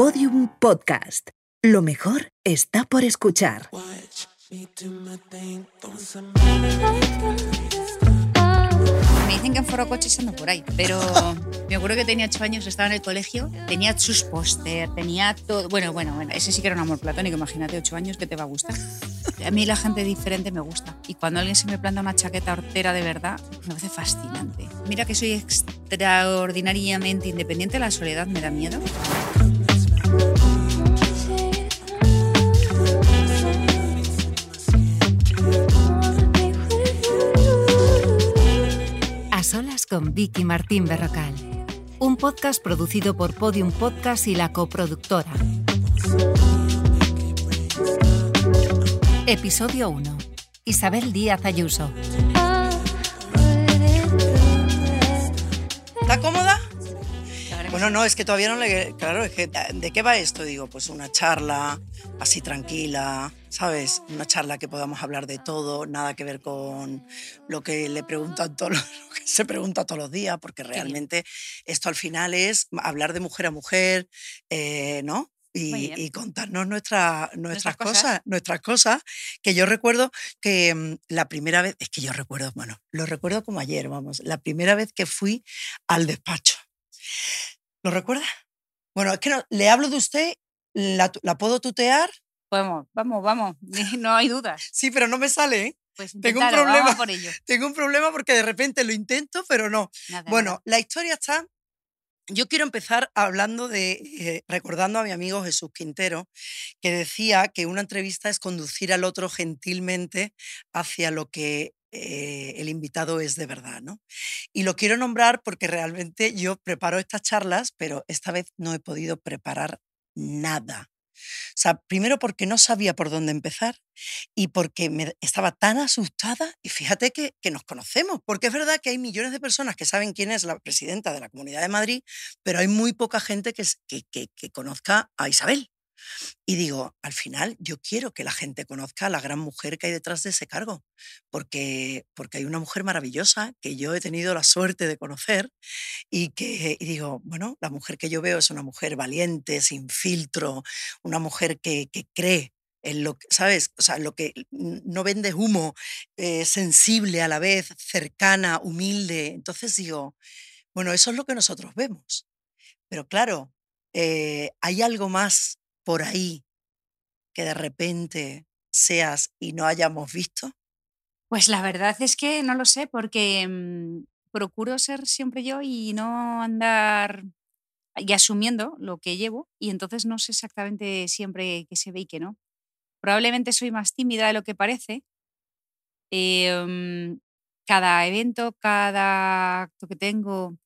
Podium Podcast. Lo mejor está por escuchar. Me dicen que en Foro Coches ando por ahí, pero me acuerdo que tenía ocho años, estaba en el colegio, tenía sus póster, tenía todo. Bueno, bueno, bueno, ese sí que era un amor platónico, imagínate, ocho años que te va a gustar. A mí la gente diferente me gusta. Y cuando alguien se me planta una chaqueta hortera de verdad, me parece fascinante. Mira que soy extraordinariamente independiente, la soledad me da miedo. Solas con Vicky Martín Berrocal. Un podcast producido por Podium Podcast y la coproductora. Episodio 1. Isabel Díaz Ayuso. ¿Está cómoda? Bueno, no, es que todavía no le... Claro, es que ¿de qué va esto? Digo, pues una charla así tranquila, ¿sabes? Una charla que podamos hablar de todo, nada que ver con lo que le preguntan todos los, lo que se pregunta todos los días, porque realmente esto al final es hablar de mujer a mujer, eh, ¿no? Y, y, contarnos nuestra, nuestras, nuestras cosas, cosas, nuestras cosas, que yo recuerdo que mm, la primera vez, es que yo recuerdo, bueno, lo recuerdo como ayer, vamos, la primera vez que fui al despacho. ¿Lo recuerda? Bueno, es que no, le hablo de usted, ¿la, la puedo tutear? Vamos, vamos, vamos, no hay dudas. Sí, pero no me sale, ¿eh? Pues tengo un problema por ello. Tengo un problema porque de repente lo intento, pero no. Nada, bueno, nada. la historia está yo quiero empezar hablando de, eh, recordando a mi amigo Jesús Quintero, que decía que una entrevista es conducir al otro gentilmente hacia lo que eh, el invitado es de verdad, ¿no? Y lo quiero nombrar porque realmente yo preparo estas charlas, pero esta vez no he podido preparar nada. O sea, primero porque no sabía por dónde empezar y porque me estaba tan asustada y fíjate que, que, nos conocemos, porque es verdad que hay millones de personas que saben quién es la presidenta de la Comunidad de Madrid, pero hay muy poca gente que, que, que, que conozca a Isabel. Y digo, al final yo quiero que la gente conozca a la gran mujer que hay detrás de ese cargo, porque, porque hay una mujer maravillosa que yo he tenido la suerte de conocer y que digo, bueno, la mujer que yo veo es una mujer valiente, sin filtro, una mujer que, que cree en lo que, ¿sabes? O sea, lo que no vende humo, eh, sensible a la vez, cercana, humilde. Entonces digo, bueno, eso es lo que nosotros vemos. Pero claro, eh, hay algo más por ahí que de repente seas y no hayamos visto? Pues la verdad es que no lo sé, porque mmm, procuro ser siempre yo y no andar y asumiendo lo que llevo, y entonces no sé exactamente siempre qué se ve y qué no. Probablemente soy más tímida de lo que parece. Eh, cada evento, cada acto que tengo,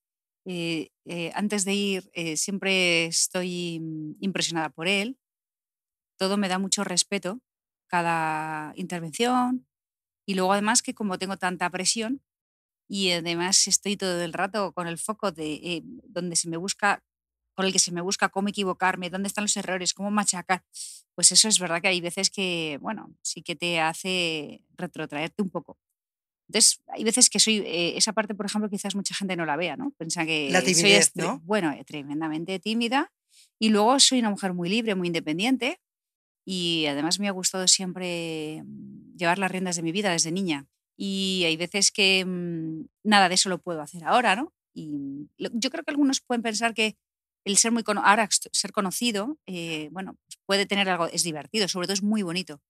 eh, eh, antes de ir eh, siempre estoy impresionada por él. Todo me da mucho respeto, cada intervención. Y luego además que como tengo tanta presión y además estoy todo el rato con el foco de eh, donde se me busca, con el que se me busca cómo equivocarme, dónde están los errores, cómo machacar, pues eso es verdad que hay veces que, bueno, sí que te hace retrotraerte un poco. Entonces, hay veces que soy, eh, esa parte, por ejemplo, quizás mucha gente no la vea, ¿no? Piensa que la timidez, soy, ¿no? bueno, eh, tremendamente tímida y luego soy una mujer muy libre, muy independiente y además me ha gustado siempre mm, llevar las riendas de mi vida desde niña. Y hay veces que mmm, nada de eso lo puedo hacer ahora, ¿no? Y mm, yo creo que algunos pueden pensar que el ser muy cono ahora ser conocido, eh, bueno, pues puede tener algo, es divertido, sobre todo es muy bonito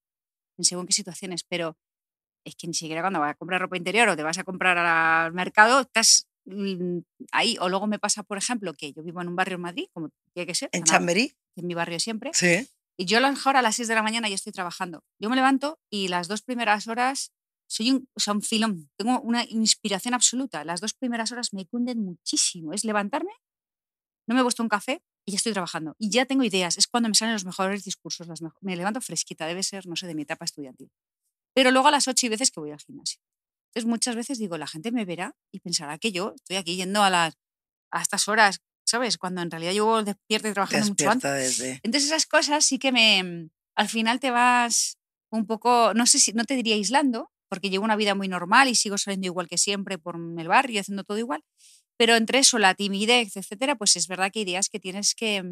en según qué situaciones, pero es que ni siquiera cuando vas a comprar ropa interior o te vas a comprar al mercado, estás mmm, ahí. O luego me pasa, por ejemplo, que yo vivo en un barrio en Madrid, como tiene que ser. ¿En Chamberí? En mi barrio siempre. Sí. Y yo a lo mejor a las 6 de la mañana ya estoy trabajando. Yo me levanto y las dos primeras horas soy un, o sea, un filón. Tengo una inspiración absoluta. Las dos primeras horas me cunden muchísimo. Es levantarme, no me he puesto un café y ya estoy trabajando. Y ya tengo ideas. Es cuando me salen los mejores discursos. Las. Me levanto fresquita. Debe ser, no sé, de mi etapa estudiantil. Pero luego a las 8 hay veces que voy al gimnasio. Entonces muchas veces digo, la gente me verá y pensará que yo estoy aquí yendo a, las, a estas horas ¿sabes? Cuando en realidad yo despierto y trabajando mucho antes. Desde... Entonces esas cosas sí que me, al final te vas un poco, no sé si, no te diría aislando, porque llevo una vida muy normal y sigo saliendo igual que siempre por el barrio, haciendo todo igual, pero entre eso, la timidez, etcétera, pues es verdad que hay días que tienes que,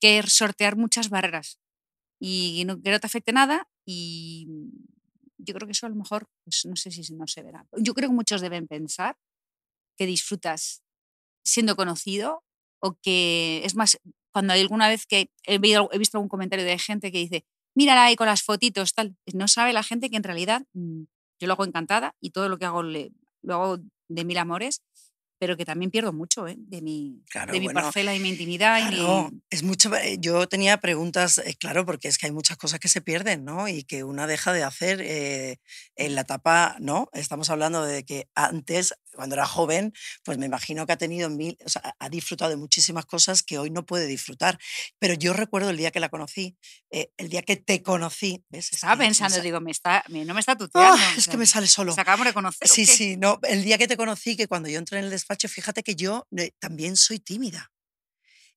que sortear muchas barreras y no, que no te afecte nada y yo creo que eso a lo mejor, pues no sé si no se verá. Yo creo que muchos deben pensar que disfrutas siendo conocido o que es más, cuando hay alguna vez que he, he visto algún comentario de gente que dice, mírala ahí con las fotitos, tal, no sabe la gente que en realidad mm, yo lo hago encantada y todo lo que hago le, lo hago de mil amores pero que también pierdo mucho ¿eh? de mi, de mi parcela y mi intimidad. Claro, es mucho. Eh, yo tenía preguntas, eh, claro, porque es que hay muchas cosas que se pierden, ¿no? Y que una deja de hacer en la etapa, ¿no? Estamos hablando de que antes, cuando era joven, pues me imagino que ha tenido mil, o sea, ha disfrutado de muchísimas cosas que hoy no puede disfrutar. Pero yo recuerdo el día que la conocí, el día que te conocí, ¿ves? Estaba pensando, digo, me está, no me está tuteando. ¡Ah! es que me sale solo. Se acabamos de conocer. Sí, sí, no. El día que te conocí, que cuando yo entré en el despacho, fíjate que yo eh, también soy tímida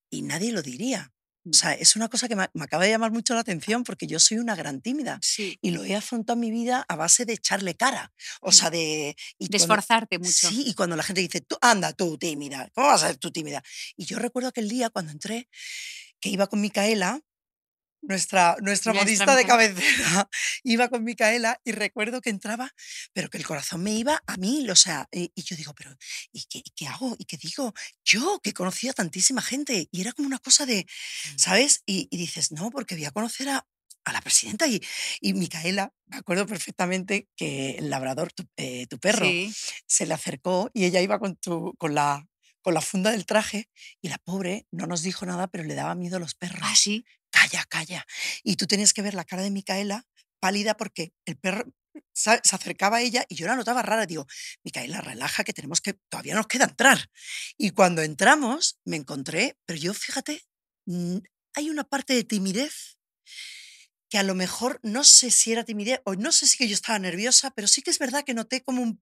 y nadie lo diría. O sea, es una cosa que me, acaba de llamar mucho la atención porque yo soy una gran tímida Sí, y lo he afrontado en mi vida a base de echarle cara. O Mm. sea, de... Y de cuando- esforzarte mucho. Sí, y cuando la gente dice, tú, anda, tú tímida, ¿cómo vas a ser tú tímida? Y yo recuerdo aquel día cuando entré que iba con Micaela, nuestra, nuestra modista de cabecera, iba con Micaela y recuerdo que entraba, pero que el corazón me iba a mil, o sea, y, y yo digo, pero ¿y qué, y qué hago? ¿Y qué digo? Yo, que conocía a tantísima gente, y era como una cosa de. ¿sabes? Y, y dices, no, porque voy a conocer a, a la presidenta y, y Micaela, me acuerdo perfectamente que el labrador, tu, eh, tu perro, Sí, se le acercó y ella iba con, tu, con, la, con la funda del traje y la pobre no nos dijo nada, pero le daba miedo a los perros. ah, sí. Calla, calla. Y tú tenías que ver la cara de Micaela pálida porque el perro se acercaba a ella y yo la notaba rara. Digo, Micaela, relaja, que tenemos que, todavía nos queda entrar. Y cuando entramos, me encontré, pero yo fíjate, hay una parte de timidez que a lo mejor no sé si era timidez o no sé si que yo estaba nerviosa, pero sí que es verdad que noté como un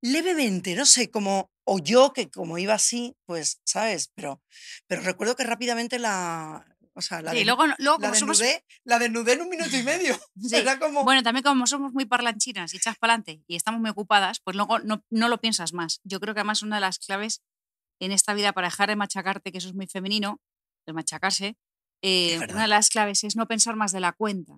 levemente, no sé, como, o yo que como iba así, pues, ¿sabes? Pero, pero recuerdo que rápidamente la, o sea, la, Sí, des- luego, luego la como somos, desnudé, la desnudé en un minuto y medio. Sí, Era como, bueno, también como somos muy parlanchinas y echas para adelante y estamos muy ocupadas, pues luego no, no lo piensas más. Yo creo que además una de las claves en esta vida para dejar de machacarte, que eso es muy femenino, de machacarse, eh, una de las claves es no pensar más de la cuenta,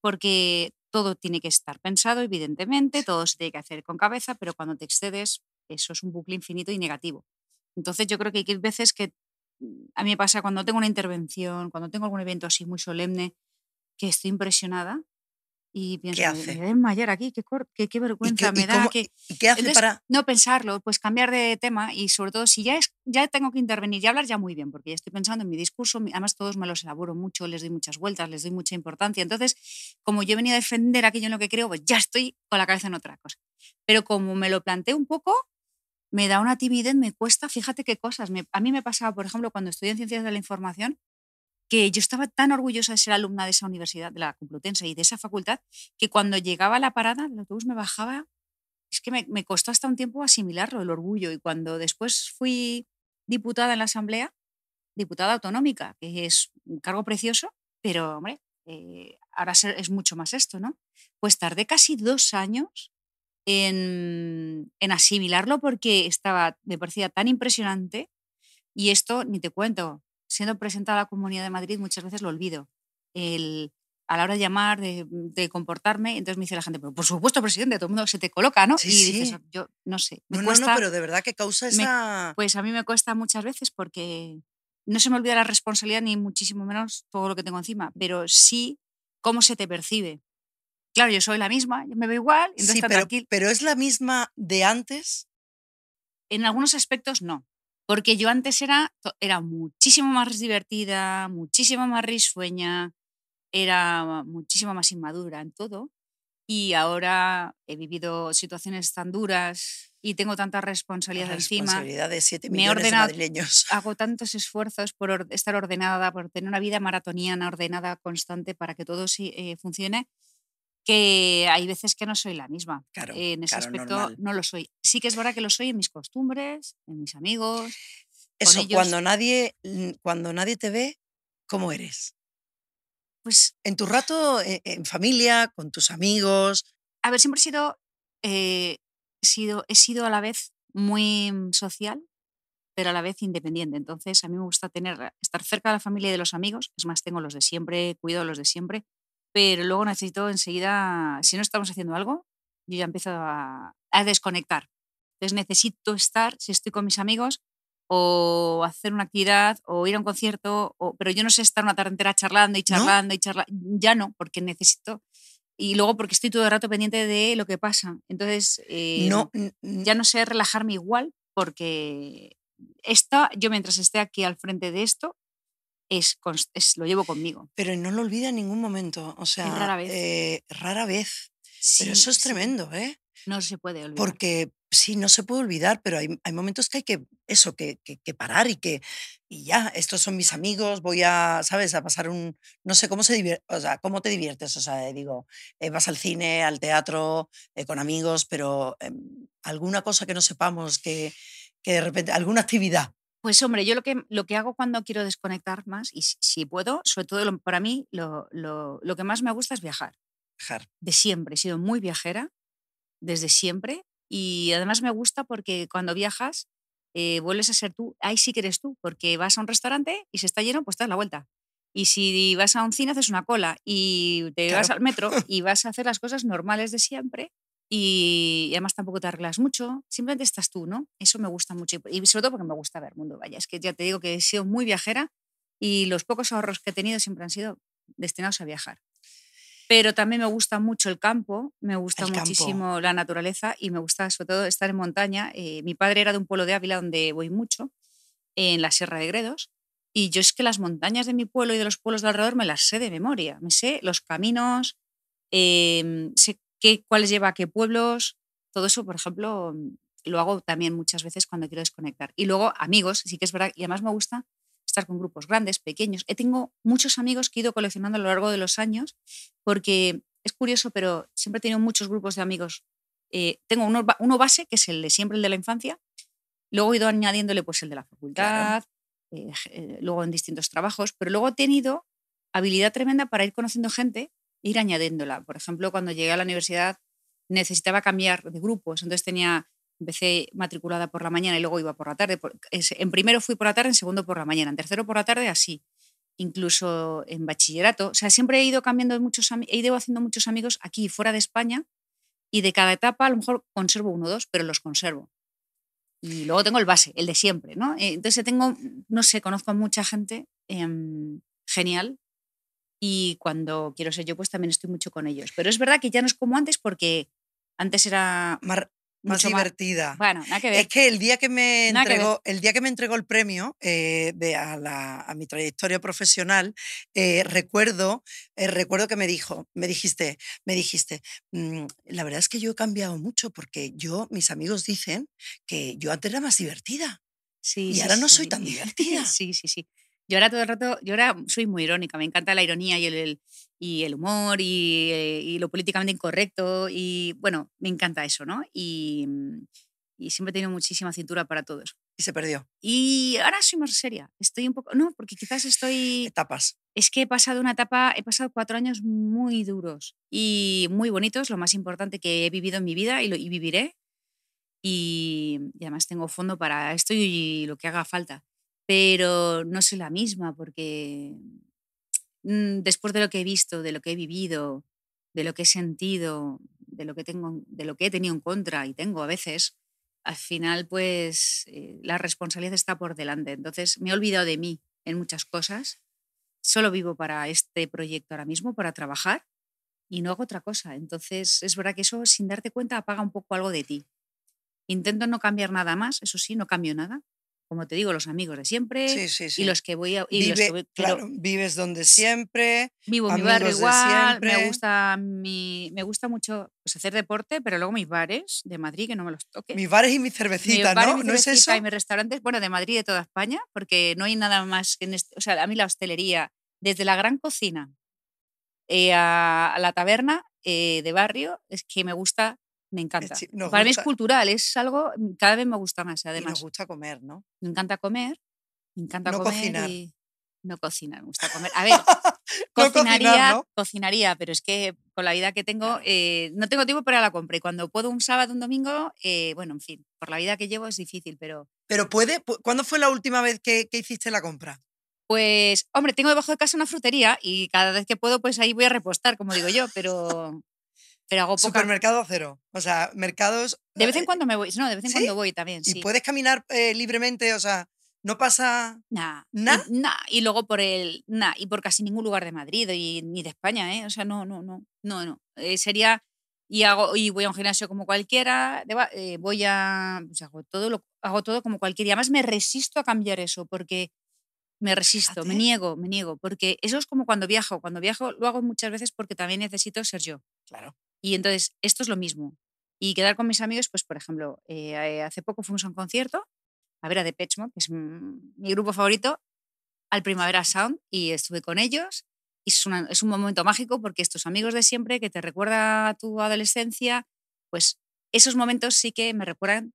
porque todo tiene que estar pensado, evidentemente, todo se tiene que hacer con cabeza, pero cuando te excedes, eso es un bucle infinito y negativo. Entonces yo creo que hay veces que a mí me pasa cuando tengo una intervención, cuando tengo algún evento así muy solemne, que estoy impresionada y pienso, "Me- hace? me voy a desmayar aquí, qué, qué, qué ¿y vergüenza qué, me y da. cómo- que... y qué hace Entonces, para...? no pensarlo, pues cambiar de tema y sobre todo si ya, es, ya tengo que intervenir y hablar ya muy bien, porque ya estoy pensando en mi discurso, además todos me los elaboro mucho, les doy muchas vueltas, les doy mucha importancia. Entonces, como yo he venido a defender aquello en lo que creo, pues ya estoy con la cabeza en otra cosa. Pero como me lo planteo un poco, me da una timidez, me cuesta, fíjate qué cosas. A mí me pasaba, por ejemplo, cuando estudié en Ciencias de la Información, que yo estaba tan orgullosa de ser alumna de esa universidad, de la Complutense y de esa facultad, que cuando llegaba a la parada, el autobús me bajaba es que me, me costó hasta un tiempo asimilarlo, el orgullo. Y cuando después fui diputada en la Asamblea, diputada autonómica, que es un cargo precioso, pero hombre, eh, ahora es mucho más esto, ¿no? Pues tardé casi dos años en, en asimilarlo porque estaba, me parecía tan impresionante y esto, ni te cuento, siendo presentada a la Comunidad de Madrid muchas veces lo olvido. El, a la hora de llamar, de, de comportarme, entonces me dice la gente, pero por supuesto, presidente, todo el mundo se te coloca, ¿no? Sí, y dices, sí. yo no sé, me No, no, cuesta, no, pero de verdad que causa me- esa... pues a mí me cuesta muchas veces porque no se me olvida la responsabilidad ni muchísimo menos todo lo que tengo encima, pero sí cómo se te percibe. Claro, yo soy la misma, yo me veo igual, entonces Sí, está pero, tranquil- pero es la misma de antes. En algunos aspectos no, porque yo antes era, era muchísimo más divertida, muchísimo más risueña, era muchísimo más inmadura en todo. Y ahora he vivido situaciones tan duras y tengo tanta La responsabilidad encima. responsabilidad de 7 me he millones de ordenado- madrileños. Hago tantos esfuerzos por or- estar ordenada, por tener una vida maratoniana, ordenada, constante, para que todo sí, eh, funcione, que hay veces que no soy la misma. Claro, en ese claro, aspecto normal. no lo soy. Sí que es verdad que lo soy en mis costumbres, en mis amigos. Eso, ellos- cuando nadie, mm, cuando nadie te ve, ¿cómo eres? Pues, En tu rato, e- en, familia, con tus amigos. a ver, siempre he sido, eh, sido, he sido a la vez muy mm, social, pero a la vez independiente. Entonces, a mí me gusta tener, estar cerca de la familia y de los amigos. Es más, tengo los de siempre, cuido los de siempre, pero luego necesito enseguida, si no estamos haciendo algo, yo ya empiezo a, a desconectar. Entonces, necesito estar, si estoy con mis amigos, o hacer una actividad o ir a un concierto, o, pero yo no sé estar una tarde entera charlando y charlando y charlando. Ya no, porque necesito. Y luego porque estoy todo el rato pendiente de lo que pasa. Entonces, eh, No, ya no sé relajarme igual porque esta, yo mientras esté aquí al frente de esto, es, es- lo llevo conmigo. pero no lo olvida en ningún momento. O sea, rara vez. eh, rara vez. Sí, Pero eso es sí, tremendo, ¿eh? No se puede olvidar. Porque sí, no se puede olvidar, pero hay, hay momentos que hay que, eso, que, que- que parar y que, y ya, estos son mis amigos, voy a, ¿sabes? A pasar un, no sé, ¿cómo se? O sea, ¿cómo te diviertes? O sea, digo, eh, vas al cine, al teatro, eh, con amigos, pero em, alguna cosa que no sepamos, que, que de repente, alguna actividad. Pues hombre, yo lo que, lo que hago cuando quiero desconectar más, y si, si puedo, sobre todo lo- para mí, lo, lo- lo que más me gusta es viajar. Dejar. De siempre, he sido muy viajera, desde siempre, y además me gusta porque cuando viajas eh, vuelves a ser tú, ahí sí que eres tú, porque vas a un restaurante y si está lleno, pues te das la vuelta. Y si vas a un cine, haces una cola y te vas al metro y vas a hacer las cosas normales de siempre y, además tampoco te arreglas mucho, simplemente estás tú, ¿no? Eso me gusta mucho y sobre todo porque me gusta ver mundo, vaya, es que ya te digo que he sido muy viajera y los pocos ahorros que he tenido siempre han sido destinados a viajar. Pero también me gusta mucho el campo, me gusta El campo. muchísimo la naturaleza y me gusta sobre todo estar en montaña. Eh, mi padre era de un pueblo de Ávila donde voy mucho, en la Sierra de Gredos, y yo es que las montañas de mi pueblo y de los pueblos de alrededor me las sé de memoria. Me sé los caminos, em, sé qué, cuáles lleva a qué pueblos, todo eso, por ejemplo, mm, lo hago también muchas veces cuando quiero desconectar. Y luego amigos, sí que es verdad, y además me gusta estar con grupos grandes, pequeños. He tengo muchos amigos que he ido coleccionando a lo largo de los años, porque es curioso, pero siempre he tenido muchos grupos de amigos. Eh, tengo uno, uno base, que es el de siempre, el de la infancia. Luego he ido añadiéndole pues, el de la facultad, eh, eh, luego en distintos trabajos, pero luego he tenido habilidad tremenda para ir conociendo gente ir añadiéndola. Por ejemplo, cuando llegué a la universidad necesitaba cambiar de grupos, entonces tenía, empecé matriculada por la mañana y luego iba por la tarde. En primero fui por la tarde, en segundo por la mañana, en tercero por la tarde, así. Incluso en bachillerato. O sea, siempre he ido cambiando muchos, he ido haciendo muchos amigos aquí y fuera de España y de cada etapa a lo mejor conservo uno o dos, pero los conservo. Y luego tengo el base, el de siempre, ¿no? Eh, Entonces tengo, no sé, conozco a mucha gente em, genial y cuando quiero ser yo, pues también estoy mucho con ellos. Pero es verdad que ya no es como antes porque antes era Más, más mucho más... divertida. Bueno, nada que ver. Es que el día que me Nada que entregó, el día que me entregó el premio eh, de, a, la- a mi trayectoria profesional, eh, recuerdo, eh, recuerdo que me dijo, me dijiste, me dijiste, "Mm, la verdad es que yo he cambiado mucho porque yo, mis amigos dicen que yo antes era más divertida. Sí, y sí, ahora no sí. soy tan divertida. sí, sí, sí. Yo ahora todo el rato, yo ahora soy muy irónica, me encanta la ironía y el, el- y el humor y, eh, y lo políticamente incorrecto y bueno, me encanta eso, ¿no? Y, mm, y siempre he tenido muchísima cintura para todo eso. Y se perdió. Y ahora soy más seria, estoy un poco, no, porque quizás estoy, Etapas. es que he pasado una etapa, he pasado cuatro años muy duros y muy bonitos, lo más importante que he vivido en mi vida y, lo, y viviré. Y, y además tengo fondo para esto y lo que haga falta. Pero no soy la misma porque mm, después de lo que he visto, de lo que he vivido, de lo que he sentido, de lo que, tengo, de lo que he tenido en contra y tengo a veces, al final pues eh, la responsabilidad está por delante. Entonces me he olvidado de mí en muchas cosas. Solo vivo para este proyecto ahora mismo, para trabajar y no hago otra cosa. Entonces es verdad que eso sin darte cuenta apaga un poco algo de ti. Intento no cambiar nada más, eso sí, no cambio nada. Como te digo, los amigos de siempre Sí, sí, sí. y los que voy a... y los que voy- pero claro, vives donde siempre. vivo en mi barrio igual, me gusta, mi, me gusta mucho pues, hacer deporte, pero luego mis bares de Madrid, que no me los toque. Mis bares y mi cervecita, ¿no? mi ¿No es eso? Y mis restaurantes, bueno, de Madrid y de toda España, porque no hay nada más que en este, o sea, a mí la hostelería, desde la gran cocina eh, a, a la taberna eh, de barrio, es que me gusta, me encanta. Para mí es cultural, es algo, cada vez me gusta más, Y nos además. gusta comer, ¿no? Me encanta comer, me encanta No comer cocinar. y No cocinar, me gusta comer. A ver, No cocinaría, cocinar, ¿no? cocinaría, pero es que con la vida que tengo, eh, no tengo tiempo para la compra. Y cuando puedo un sábado, un domingo, eh, bueno, en fin, por la vida que llevo es difícil, pero Pero puede, pu- ¿cuándo fue la última vez que, que hiciste la compra? pues, hombre, tengo debajo de casa una frutería y cada vez que puedo, pues ahí voy a repostar, como digo yo, pero, pero hago poca. Supermercado cero. O sea, mercados. De vez en eh, cuando me voy, no, de vez en ¿sí? cuando voy también, Y sí. puedes caminar eh, libremente, o sea, no pasa. ¿Nah? Y, nah, y luego por el. Nah, y por casi ningún lugar de Madrid y, ni de España, ¿eh? O sea, no, no, no. No, no. Eh, sería. Y, hago, y voy a un gimnasio como cualquiera, eh, voy a. pues hago, todo lo, hago todo como cualquiera. Y además me resisto a cambiar eso, porque me resisto, me niego, me niego. Porque eso es como cuando viajo. Cuando viajo lo hago muchas veces porque también necesito ser yo. Claro. Y entonces, esto es lo mismo. Y quedar con mis amigos, pues, por ejemplo, eh, hace poco fuimos a un concierto, a ver a Depeche Mode, que es mi grupo favorito, al Primavera Sound, y estuve con ellos. Y es, una- es un momento mágico porque estos amigos de siempre que te recuerda a tu adolescencia, pues esos momentos sí que me recuerdan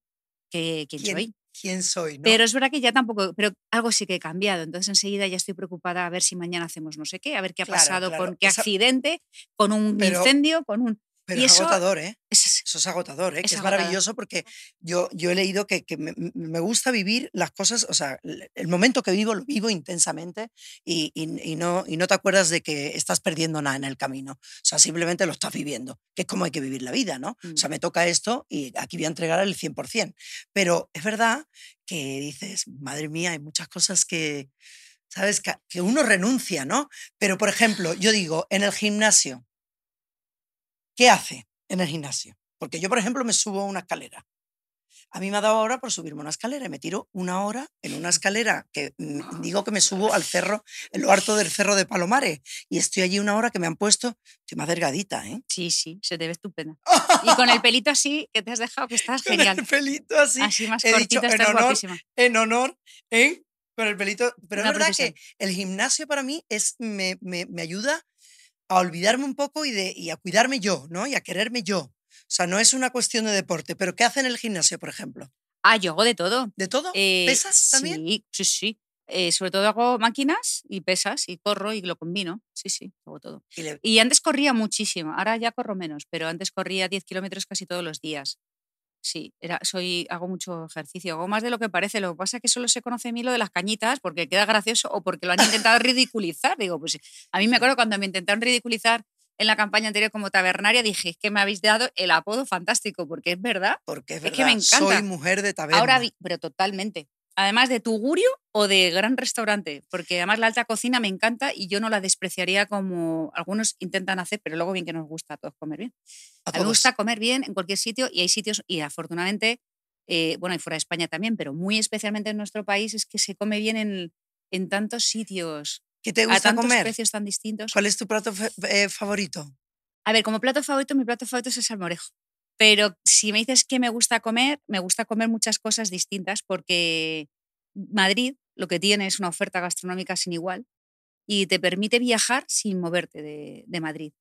que, quién ¿Quién, soy. quién soy? ¿no? Pero es verdad que ya tampoco, pero algo sí que he cambiado. Entonces enseguida ya estoy preocupada a ver si mañana hacemos no sé qué, a ver qué ha Claro, pasado claro. con qué Esa- accidente, con un Pero- incendio, con un... Pero y es eso- agotador, ¿eh? es- Eso es agotador, ¿eh? Es que es agotador. maravilloso porque yo, yo he leído que, que me, me gusta vivir las cosas, o sea, el momento que vivo lo vivo intensamente y, y- y no, y no te acuerdas de que estás perdiendo nada en el camino. O sea, simplemente lo estás viviendo, que es como hay que vivir la vida, ¿no? O sea, Mm. me toca esto y aquí voy a entregar el 100%. Pero es verdad que dices, madre mía, hay muchas cosas que, ¿sabes? Que, que uno renuncia, ¿no? Pero, por ejemplo, yo digo, en el gimnasio, ¿qué hace en el gimnasio? Porque yo, por ejemplo, me subo a una escalera. A mí me ha dado ahora por subirme a una escalera y me tiro una hora en una escalera que mm, digo que me subo al cerro, en lo alto del cerro de Palomares. Y estoy allí una hora que me han puesto, estoy más delgadita, ¿eh? Sí, sí, se te ve estupenda. Y con el pelito así que te has dejado, que estás Con genial. el pelito así, así más he dicho en honor guapísima. en honor, ¿eh? Con el pelito. Pero Una es verdad profesión. que el gimnasio para mí es, me, me- me ayuda a olvidarme un poco y, de, y a cuidarme yo, ¿no? Y a quererme yo. O sea, no es una cuestión de deporte, pero ¿qué hace en el gimnasio, por ejemplo? Ah, yo hago de todo. ¿De todo? Eh, ¿Pesas también? Sí, sí, sí. Eh, sobre todo hago máquinas y pesas y corro y lo combino. Sí, sí, hago todo. Y le- Y antes corría muchísimo, ahora ya corro menos, pero antes corría 10 kilómetros casi todos los días. Sí, era, soy, hago mucho ejercicio, hago más de lo que parece. Lo que pasa es que solo se conoce a mí lo de las cañitas porque queda gracioso o porque lo han intentado ridiculizar. Digo, pues a mí me acuerdo cuando me intentaron ridiculizar en la campaña anterior como tabernaria, dije, es que me habéis dado el apodo fantástico, porque es verdad. Porque es es verdad, que me soy encanta. mujer de taberna. Ahora, pero totalmente. Además de tugurio o de gran restaurante, porque además la alta cocina me encanta y yo no la despreciaría como algunos intentan hacer, pero luego bien que nos gusta a todos comer bien. a A mí me gusta comer bien en cualquier sitio y hay sitios, y afortunadamente, eh, bueno, y fuera de España también, pero muy especialmente en nuestro país es que se come bien en, en tantos sitios, ¿Qué te a gusta tantos comer? precios tan distintos. ¿Cuál es tu plato eh, favorito? A ver, como plato favorito, mi plato favorito es el salmorejo. Pero si me dices qué me gusta comer, me gusta comer muchas cosas distintas porque Madrid lo que tiene es una oferta gastronómica sin igual y te permite viajar sin moverte de, de Madrid.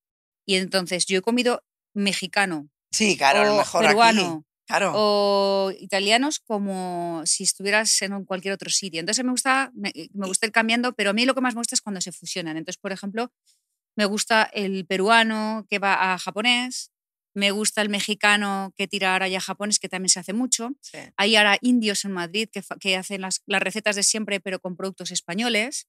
Y entonces yo he comido mexicano Sí, claro, a lo o mejor aquí. peruano Claro. o italianos como si estuvieras en cualquier otro sitio. Entonces me gusta, me, me gusta ir cambiando, pero a mí lo que más me gusta es cuando se fusionan. Entonces, por ejemplo, me gusta el peruano que va a japonés, me gusta el mexicano que tira ahora ya japonés, que también se hace mucho. sí. Hay ahora indios en Madrid que, que hacen las, las recetas de siempre, pero con productos españoles.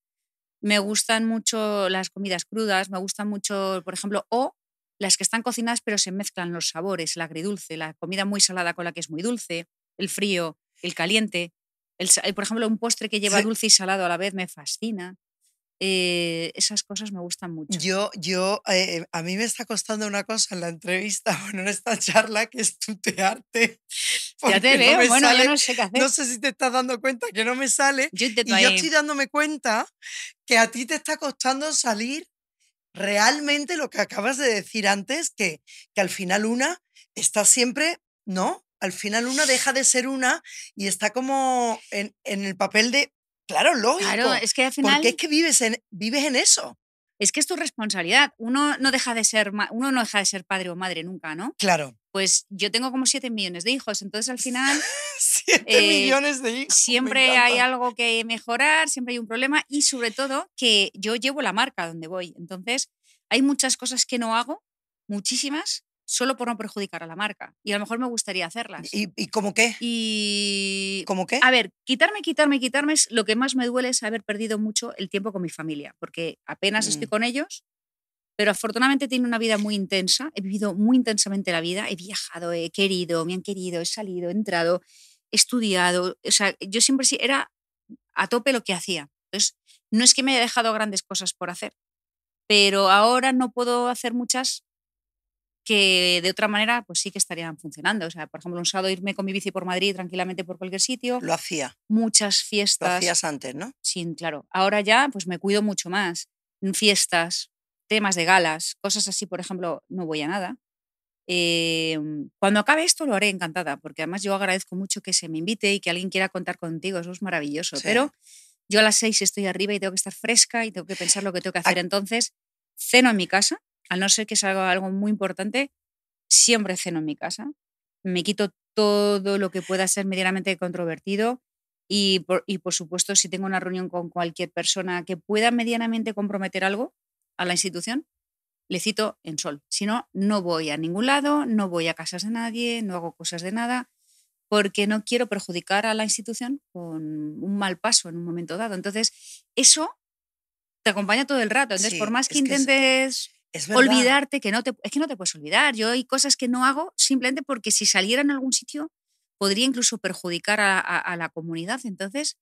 Me gustan mucho las comidas crudas, me gustan mucho, por ejemplo, o las que están cocinadas, pero se mezclan los sabores, el agridulce, la comida muy salada con la que es muy dulce, el frío, el caliente. El, sa- por ejemplo, un postre que lleva Sí. dulce y salado a la vez me fascina. Eh, esas cosas me gustan mucho. Yo, yo, eh, a mí me está costando una cosa en la entrevista, bueno, en esta charla, que es tutearte. ya te veo, bueno, sale- yo no sé qué hacer. no sé si te estás dando cuenta que no me sale. yo Y yo estoy dándome cuenta que a ti te está costando salir realmente lo que acabas de decir antes, que, que al final una está siempre, ¿no? Al final una deja de ser una y está como en, en el papel de, claro, lógico. Claro, es que al final porque es que vives en, vives en eso. es que es tu responsabilidad. Uno no deja de ser uno no deja de ser padre o madre nunca, ¿no? Claro. Pues yo tengo como 7 millones de hijos, entonces al final Sí. 7 Eh, millones de hijos. siempre hay algo que mejorar, siempre hay un problema y sobre todo que yo llevo la marca donde voy. Entonces, hay muchas cosas que no hago, muchísimas, solo por no perjudicar a la marca. Y a lo mejor me gustaría hacerlas. ¿Y, y cómo qué? Y ¿Cómo qué? a ver, quitarme, quitarme, quitarme, es lo que más me duele es haber perdido mucho el tiempo con mi familia, porque apenas estoy Mm. con ellos, pero afortunadamente tiene una vida muy intensa, he vivido muy intensamente la vida, he viajado, he querido, me han querido, he salido, he entrado, he estudiado, o sea, yo siempre sí era a tope lo que hacía. Entonces, no es que me haya dejado grandes cosas por hacer, pero ahora no puedo hacer muchas que de otra manera pues sí que estarían funcionando. O sea, por ejemplo, un sábado irme con mi bici por Madrid tranquilamente por cualquier sitio, Lo hacía. muchas Lo fiestas. hacías antes, ¿no? Sin, claro. Ahora ya pues me cuido mucho más. En Fiestas, temas de galas, cosas así, por ejemplo, no voy a nada. Eh, cuando acabe esto lo haré encantada, porque además yo agradezco mucho que se me invite y que alguien quiera contar contigo, eso es maravilloso. Sí. Pero yo a las seis estoy arriba y tengo que estar fresca y tengo que pensar lo que tengo que Ac- hacer. Entonces, ceno en mi casa, al no ser que salga algo muy importante, siempre ceno en mi casa. Me quito todo lo que pueda ser medianamente controvertido y por, y por supuesto, si tengo una reunión con cualquier persona que pueda medianamente comprometer algo a la institución, le cito en sol. Si no, no voy a ningún lado, no voy a casas de nadie, no hago cosas de nada, porque no quiero perjudicar a la institución con un mal paso en un momento dado. Entonces, eso te acompaña todo el rato. Entonces, Sí, por más que es que es- intentes Es verdad. olvidarte, que no te, es que no te puedes olvidar. Yo hay cosas que no hago simplemente porque si saliera en algún sitio podría incluso perjudicar a, a- a la comunidad. Entonces,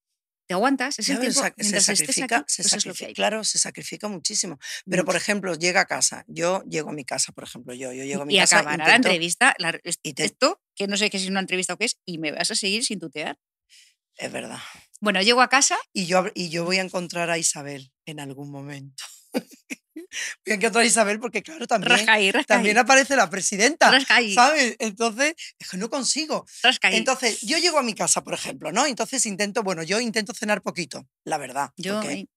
te aguantas, es el Claro, tiempo, se sacrifica, aquí, se pues es sacrifica, hay. claro, se sacrifica muchísimo. Pero, por ejemplo, llega a casa. Yo llego a mi casa, por ejemplo, yo, yo llego a mi y casa. acabará la intento- entrevista, la- es- y te- esto, que no sé qué es una entrevista o qué es, y me vas a seguir sin tutear. Es verdad. Bueno, llego a casa, Y yo, y yo voy a encontrar a Isabel en algún momento. voy a encontrar a Isabel porque, claro, también, rasca ahí, rasca también aparece la presidenta. rasca ahí, ¿Sabes? Entonces, es que no consigo. Entonces, yo llego a mi casa, por ejemplo, ¿no? Entonces intento, bueno, yo intento cenar poquito, la verdad. yo, porque- ahí,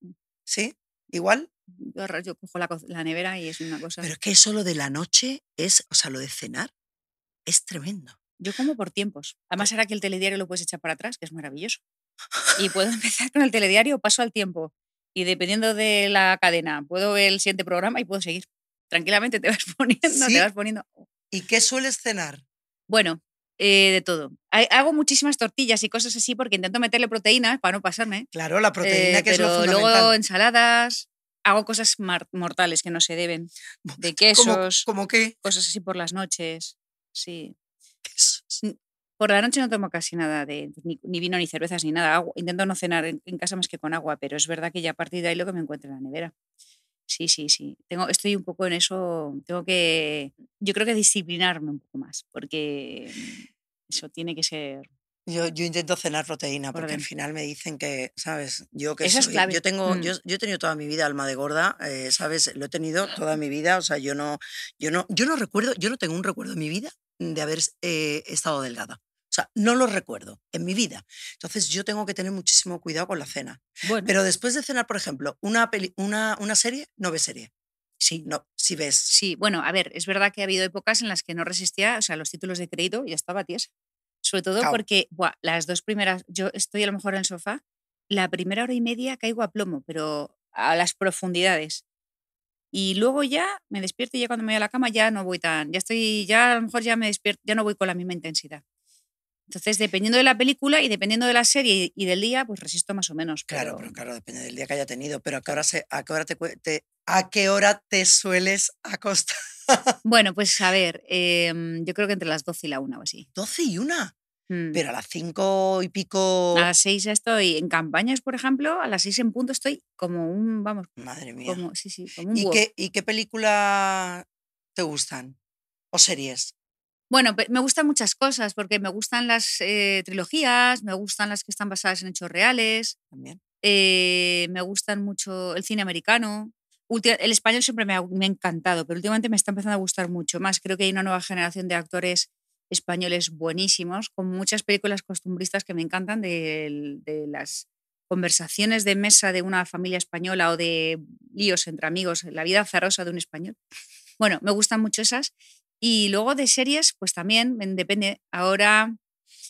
¿Sí? Igual. yo, yo cojo la, la nevera y es una cosa... Pero es que eso lo de la noche es, o sea, lo de cenar es tremendo. Yo como por tiempos. Además, ahora que el telediario lo puedes echar para atrás, que es maravilloso. Y puedo empezar con el telediario, paso al tiempo. Y dependiendo de la cadena, puedo ver el siguiente programa y puedo seguir. Tranquilamente te vas poniendo, ¿Sí? te vas poniendo. ¿Y qué sueles cenar? Bueno, eh, de todo. Hago muchísimas tortillas y cosas así porque intento meterle proteínas para no pasarme. Claro, la proteína Eh, que es lo pero fundamental. luego ensaladas. Hago cosas mortales que no se deben. De ¿Cómo, quesos, cómo qué? cosas así por las noches. Sí. Por la noche no tomo casi nada de ni, ni vino ni cervezas ni nada. agua- Intento no cenar en, en casa más que con agua, pero es verdad que ya a partir de ahí lo que me encuentro en la nevera. Sí, sí, sí. Tengo, estoy un poco en eso. Tengo que, yo creo que disciplinarme un poco más, porque mm, eso tiene que ser. Yo, yo intento cenar proteína porque al final me dicen que, ¿sabes? Yo que Eso es soy- clave. yo tengo, Mm. yo, yo he tenido toda mi vida alma de gorda, eh, ¿sabes? Lo he tenido toda mi vida, o sea, yo no, yo no, yo no recuerdo, yo no tengo un recuerdo en mi vida de haber eh, estado delgada. O sea, no lo recuerdo en mi vida. Entonces yo tengo que tener muchísimo cuidado con la cena. Bueno, Pero después de cenar, por ejemplo, una, peli- una, una serie, no ves serie. sí. No, si ves. Sí, bueno, a ver, es verdad que ha habido épocas en las que no resistía, o sea, los títulos de crédito ya estaba tiesa. Sobre todo porque, buah, las dos primeras, yo estoy a lo mejor en el sofá, la primera hora y media caigo a plomo, pero a las profundidades. Y luego ya me despierto y ya cuando me voy a la cama ya no voy tan, ya estoy, ya a lo mejor ya me despierto, ya no voy con la misma intensidad. Entonces, dependiendo de la película y dependiendo de la serie y del día, pues resisto más o menos. Claro, pero- claro, depende del día que haya tenido. Pero ¿a qué hora, se, a qué hora, te, te- ¿a qué hora te sueles acostar? Bueno, pues a ver, em, yo creo que entre las 12 y la 1 o así. 12 y una. Mm. Pero a las 5 y pico. A las seis estoy en campañas, por ejemplo, a las seis en punto estoy como un, vamos, Madre mía. como, sí, sí, como un ¿Y qué, ¿Y qué película te gustan? ¿O series? Bueno, me gustan muchas cosas, porque me gustan las eh, trilogías, me gustan las que están basadas en hechos reales, También. eh, me gustan mucho el cine americano. El español siempre me ha, me ha encantado, pero últimamente me está empezando a gustar mucho más. Creo que hay una nueva generación de actores españoles buenísimos, con muchas películas costumbristas que me encantan, de, de las conversaciones de mesa de una familia española o de líos entre amigos, la vida azarosa de un español. Bueno, me gustan mucho esas. Y luego de series, pues también, en- depende. Ahora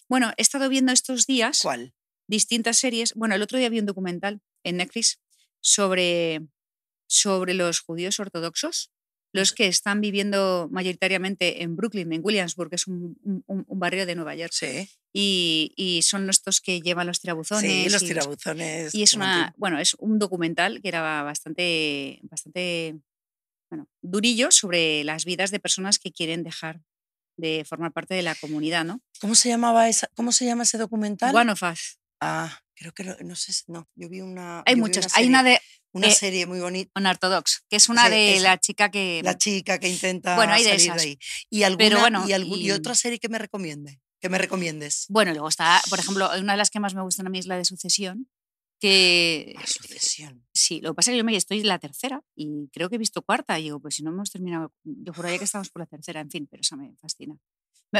Bueno, he estado viendo estos días ¿Cuál? distintas series. Bueno, el otro día vi un documental en Netflix sobre, sobre los judíos ortodoxos, los que están viviendo mayoritariamente en Brooklyn, en Williamsburg, que es un, un- un barrio de Nueva York. Sí. Y, y son estos que llevan los tirabuzones. Sí, los y tirabuzones. y es una, bueno, es un documental que era bastante, bastante, bueno, durillo sobre las vidas de personas que quieren dejar de formar parte de la comunidad, ¿no? ¿Cómo se llamaba esa, cómo se llama ese documental? One of Us. Ah, creo que lo- no sé, no, yo vi una. Hay muchas. Una Hay una de una eh, serie muy bonita. Unorthodox, que es una de es la chica que... La chica que intenta Bueno, hay de salir esas. ahí. Y alguna, bueno, y, algún- y y- otra serie que me recomiende, que me recomiendes. Bueno, luego está, por ejemplo, una de las que más me gustan a mí es la de Sucesión, que La sucesión. sí, lo que pasa es que yo me estoy en la tercera y creo que he visto cuarta y digo, pues si no hemos terminado, yo juraría que estamos por la tercera, en fin, pero esa me fascina.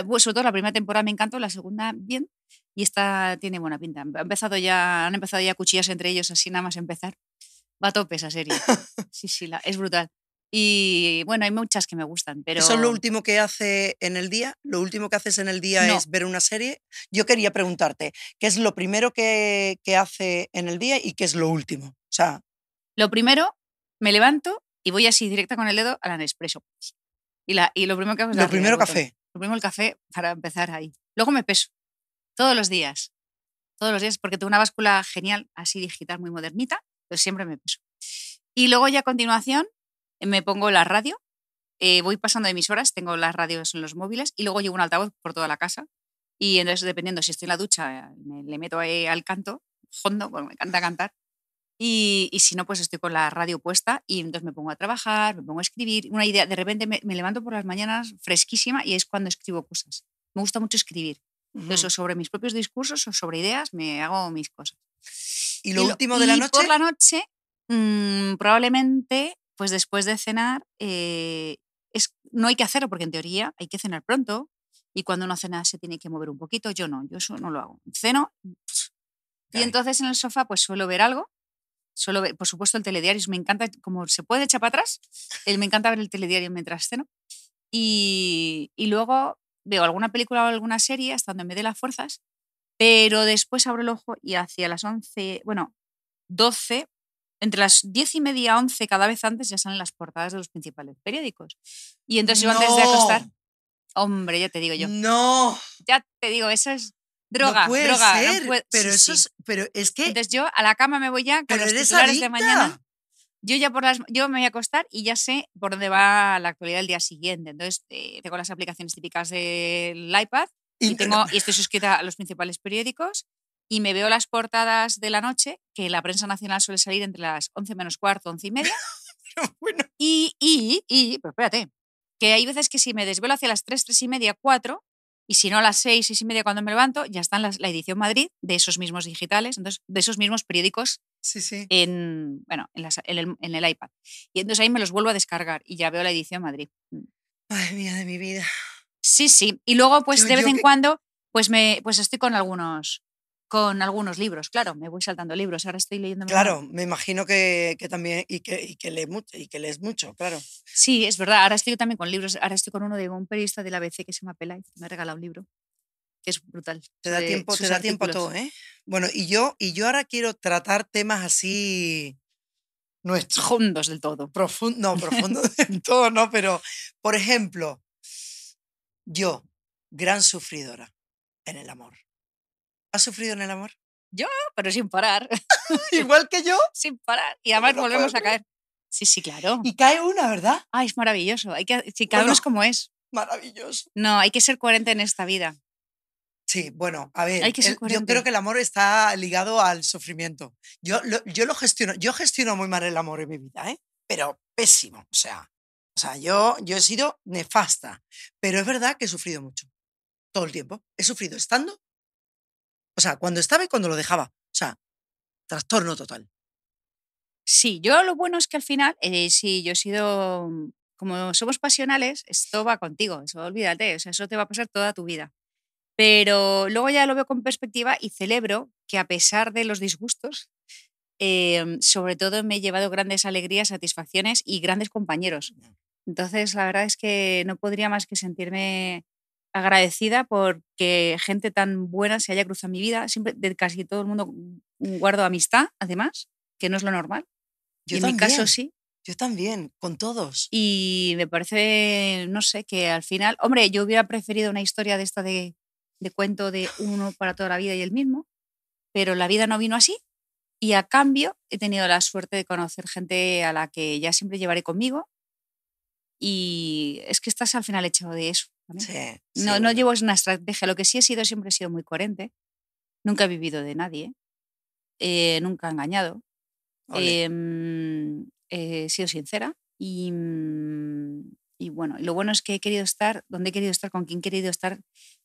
Pues, sobre todo la primera temporada me encantó, la segunda bien y esta tiene buena pinta. Ha empezado ya, han empezado ya cuchillas entre ellos así nada más empezar. Va a tope esa serie. Sí, sí, la- es brutal. Y bueno, hay muchas que me gustan, pero... ¿Eso es lo último que hace en el día? ¿Lo último que haces en el día No. es ver una serie? Yo quería preguntarte, ¿qué es lo primero que, que hace en el día y qué es lo último? O sea, Lo primero, me levanto y voy así directa con el dedo a la Nespresso. Y, la, y lo primero que hago es lo primero café. Lo primero el café para empezar ahí. Luego me peso. Todos los días. Todos los días, porque tengo una báscula genial, así digital, muy modernita, pero siempre me peso. Y luego ya a continuación me pongo la radio, eh, voy pasando emisoras, tengo las radios en los móviles y luego llevo un altavoz por toda la casa. Y entonces, dependiendo si estoy en la ducha, me le meto ahí al canto, hondo, bueno, me encanta cantar. Y, y si no, pues estoy con la radio puesta y entonces me pongo a trabajar, me pongo a escribir. Una idea, de repente me, me levanto por las mañanas fresquísima y es cuando escribo cosas. Me gusta mucho escribir. Entonces, o sobre mis propios discursos o sobre ideas, me hago mis cosas. ¿Y lo último de la y noche? Por la noche, mm, probablemente, pues después de cenar, eh, es, no hay que hacerlo porque en teoría hay que cenar pronto y cuando uno cena se tiene que mover un poquito. Yo no, yo eso no lo hago. Ceno y entonces en el sofá pues suelo ver algo. Suelo ver, por supuesto, el telediario. Me encanta, como se puede echar para atrás, eh, me encanta ver el telediario mientras ceno. Y, y luego veo alguna película o alguna serie hasta donde me dé las fuerzas, pero después abro el ojo y hacia las 11, bueno, 12, entre las 10 y media, 11, cada vez antes ya salen las portadas de los principales periódicos. Y entonces yo antes de acostar, hombre, ya te digo yo, No, ya te digo, eso es droga, no puede droga. no ser. puede- pero sí, eso sí. es, pero es que, Entonces yo a la cama me voy ya con pero los titulares de mañana. Yo ya por las, yo me voy a acostar y ya sé por dónde va la actualidad del día siguiente. Entonces eh, tengo las aplicaciones típicas del iPad y, Y- tengo, y estoy suscrita a los principales periódicos y me veo las portadas de la noche, que la prensa nacional suele salir entre las 11 menos cuarto, 11 y media. bueno, Y, y, y, pero espérate, que hay veces que si me desvelo hacia las 3, 3 y media, 4, y si no a las 6, 6 y media cuando me levanto, ya están las, la edición Madrid de esos mismos digitales, entonces de esos mismos periódicos sí, sí. en, bueno, en, las- en el, en el iPad. Y entonces ahí me los vuelvo a descargar y ya veo la edición Madrid. Mm. Ay, mía de mi vida. Sí, sí. Y luego, pues Yo- de vez en que- cuando, pues me pues estoy con algunos con algunos libros, claro, me voy saltando libros. Ahora estoy leyendo. Claro, me imagino que, que también, y que, y, que lee mucho, y que lees mucho, claro. Sí, es verdad. Ahora estoy también con libros. Ahora estoy con uno de un periodista de la ABC que se llama Peláez. Me ha regalado un libro que es brutal. Te da tiempo, te da tiempo todo, ¿eh? Bueno, y yo, y yo ahora quiero tratar temas así nuestros. Hondos del todo. Profundo, no, profundo del todo, no, pero, por ejemplo, yo, gran sufridora en el amor. ¿Has sufrido en el amor? Pero sin parar. Igual que yo. sin parar. Y además no puedo volvemos a caer. Sí, sí, claro. Y cae una, ¿verdad? Ay, es maravilloso. Hay que, sí, cada uno es Bueno. como es. Maravilloso. No, hay que ser coherente en esta vida. Sí, bueno, a ver, Hay que ser el- yo creo que el amor está ligado al sufrimiento. Yo lo, yo lo gestiono, yo gestiono muy mal el amor en mi vida, ¿eh? Pero pésimo, o sea, o sea, yo, yo he sido nefasta, pero es verdad que he sufrido mucho, todo el tiempo. He sufrido estando, o sea, cuando estaba y cuando lo dejaba, o sea, trastorno total. Sí, yo lo bueno es que al final, eh, sí, yo he sido, mm, como somos pasionales, esto va contigo, eso olvídate, o sea, eso te va a pasar toda tu vida. Pero luego ya lo veo con perspectiva y celebro que a pesar de los disgustos, em, sobre todo me he llevado grandes alegrías, satisfacciones y grandes compañeros. Entonces, la verdad es que no podría más que sentirme agradecida porque gente tan buena se haya cruzado en mi vida. Siempre, de casi todo el mundo guardo amistad, además, que no es lo normal. Yo y en también, mi caso sí. Yo también, con todos. Y me parece, no sé, que al final, hombre, yo hubiera preferido una historia de esta de, de cuento de uno para toda la vida y el mismo, pero la vida no vino así. Y a cambio he tenido la suerte de conocer gente a la que ya siempre llevaré conmigo. Y es que estás al final hecho de eso. Sí, No, sí, no llevo una estrategia. Lo que sí he sido, siempre he sido muy coherente. Nunca he vivido de nadie. eh, nunca he engañado. Em, he sido sincera. Y, mm, y bueno, lo bueno es que he querido estar donde he querido estar, con quien he querido estar,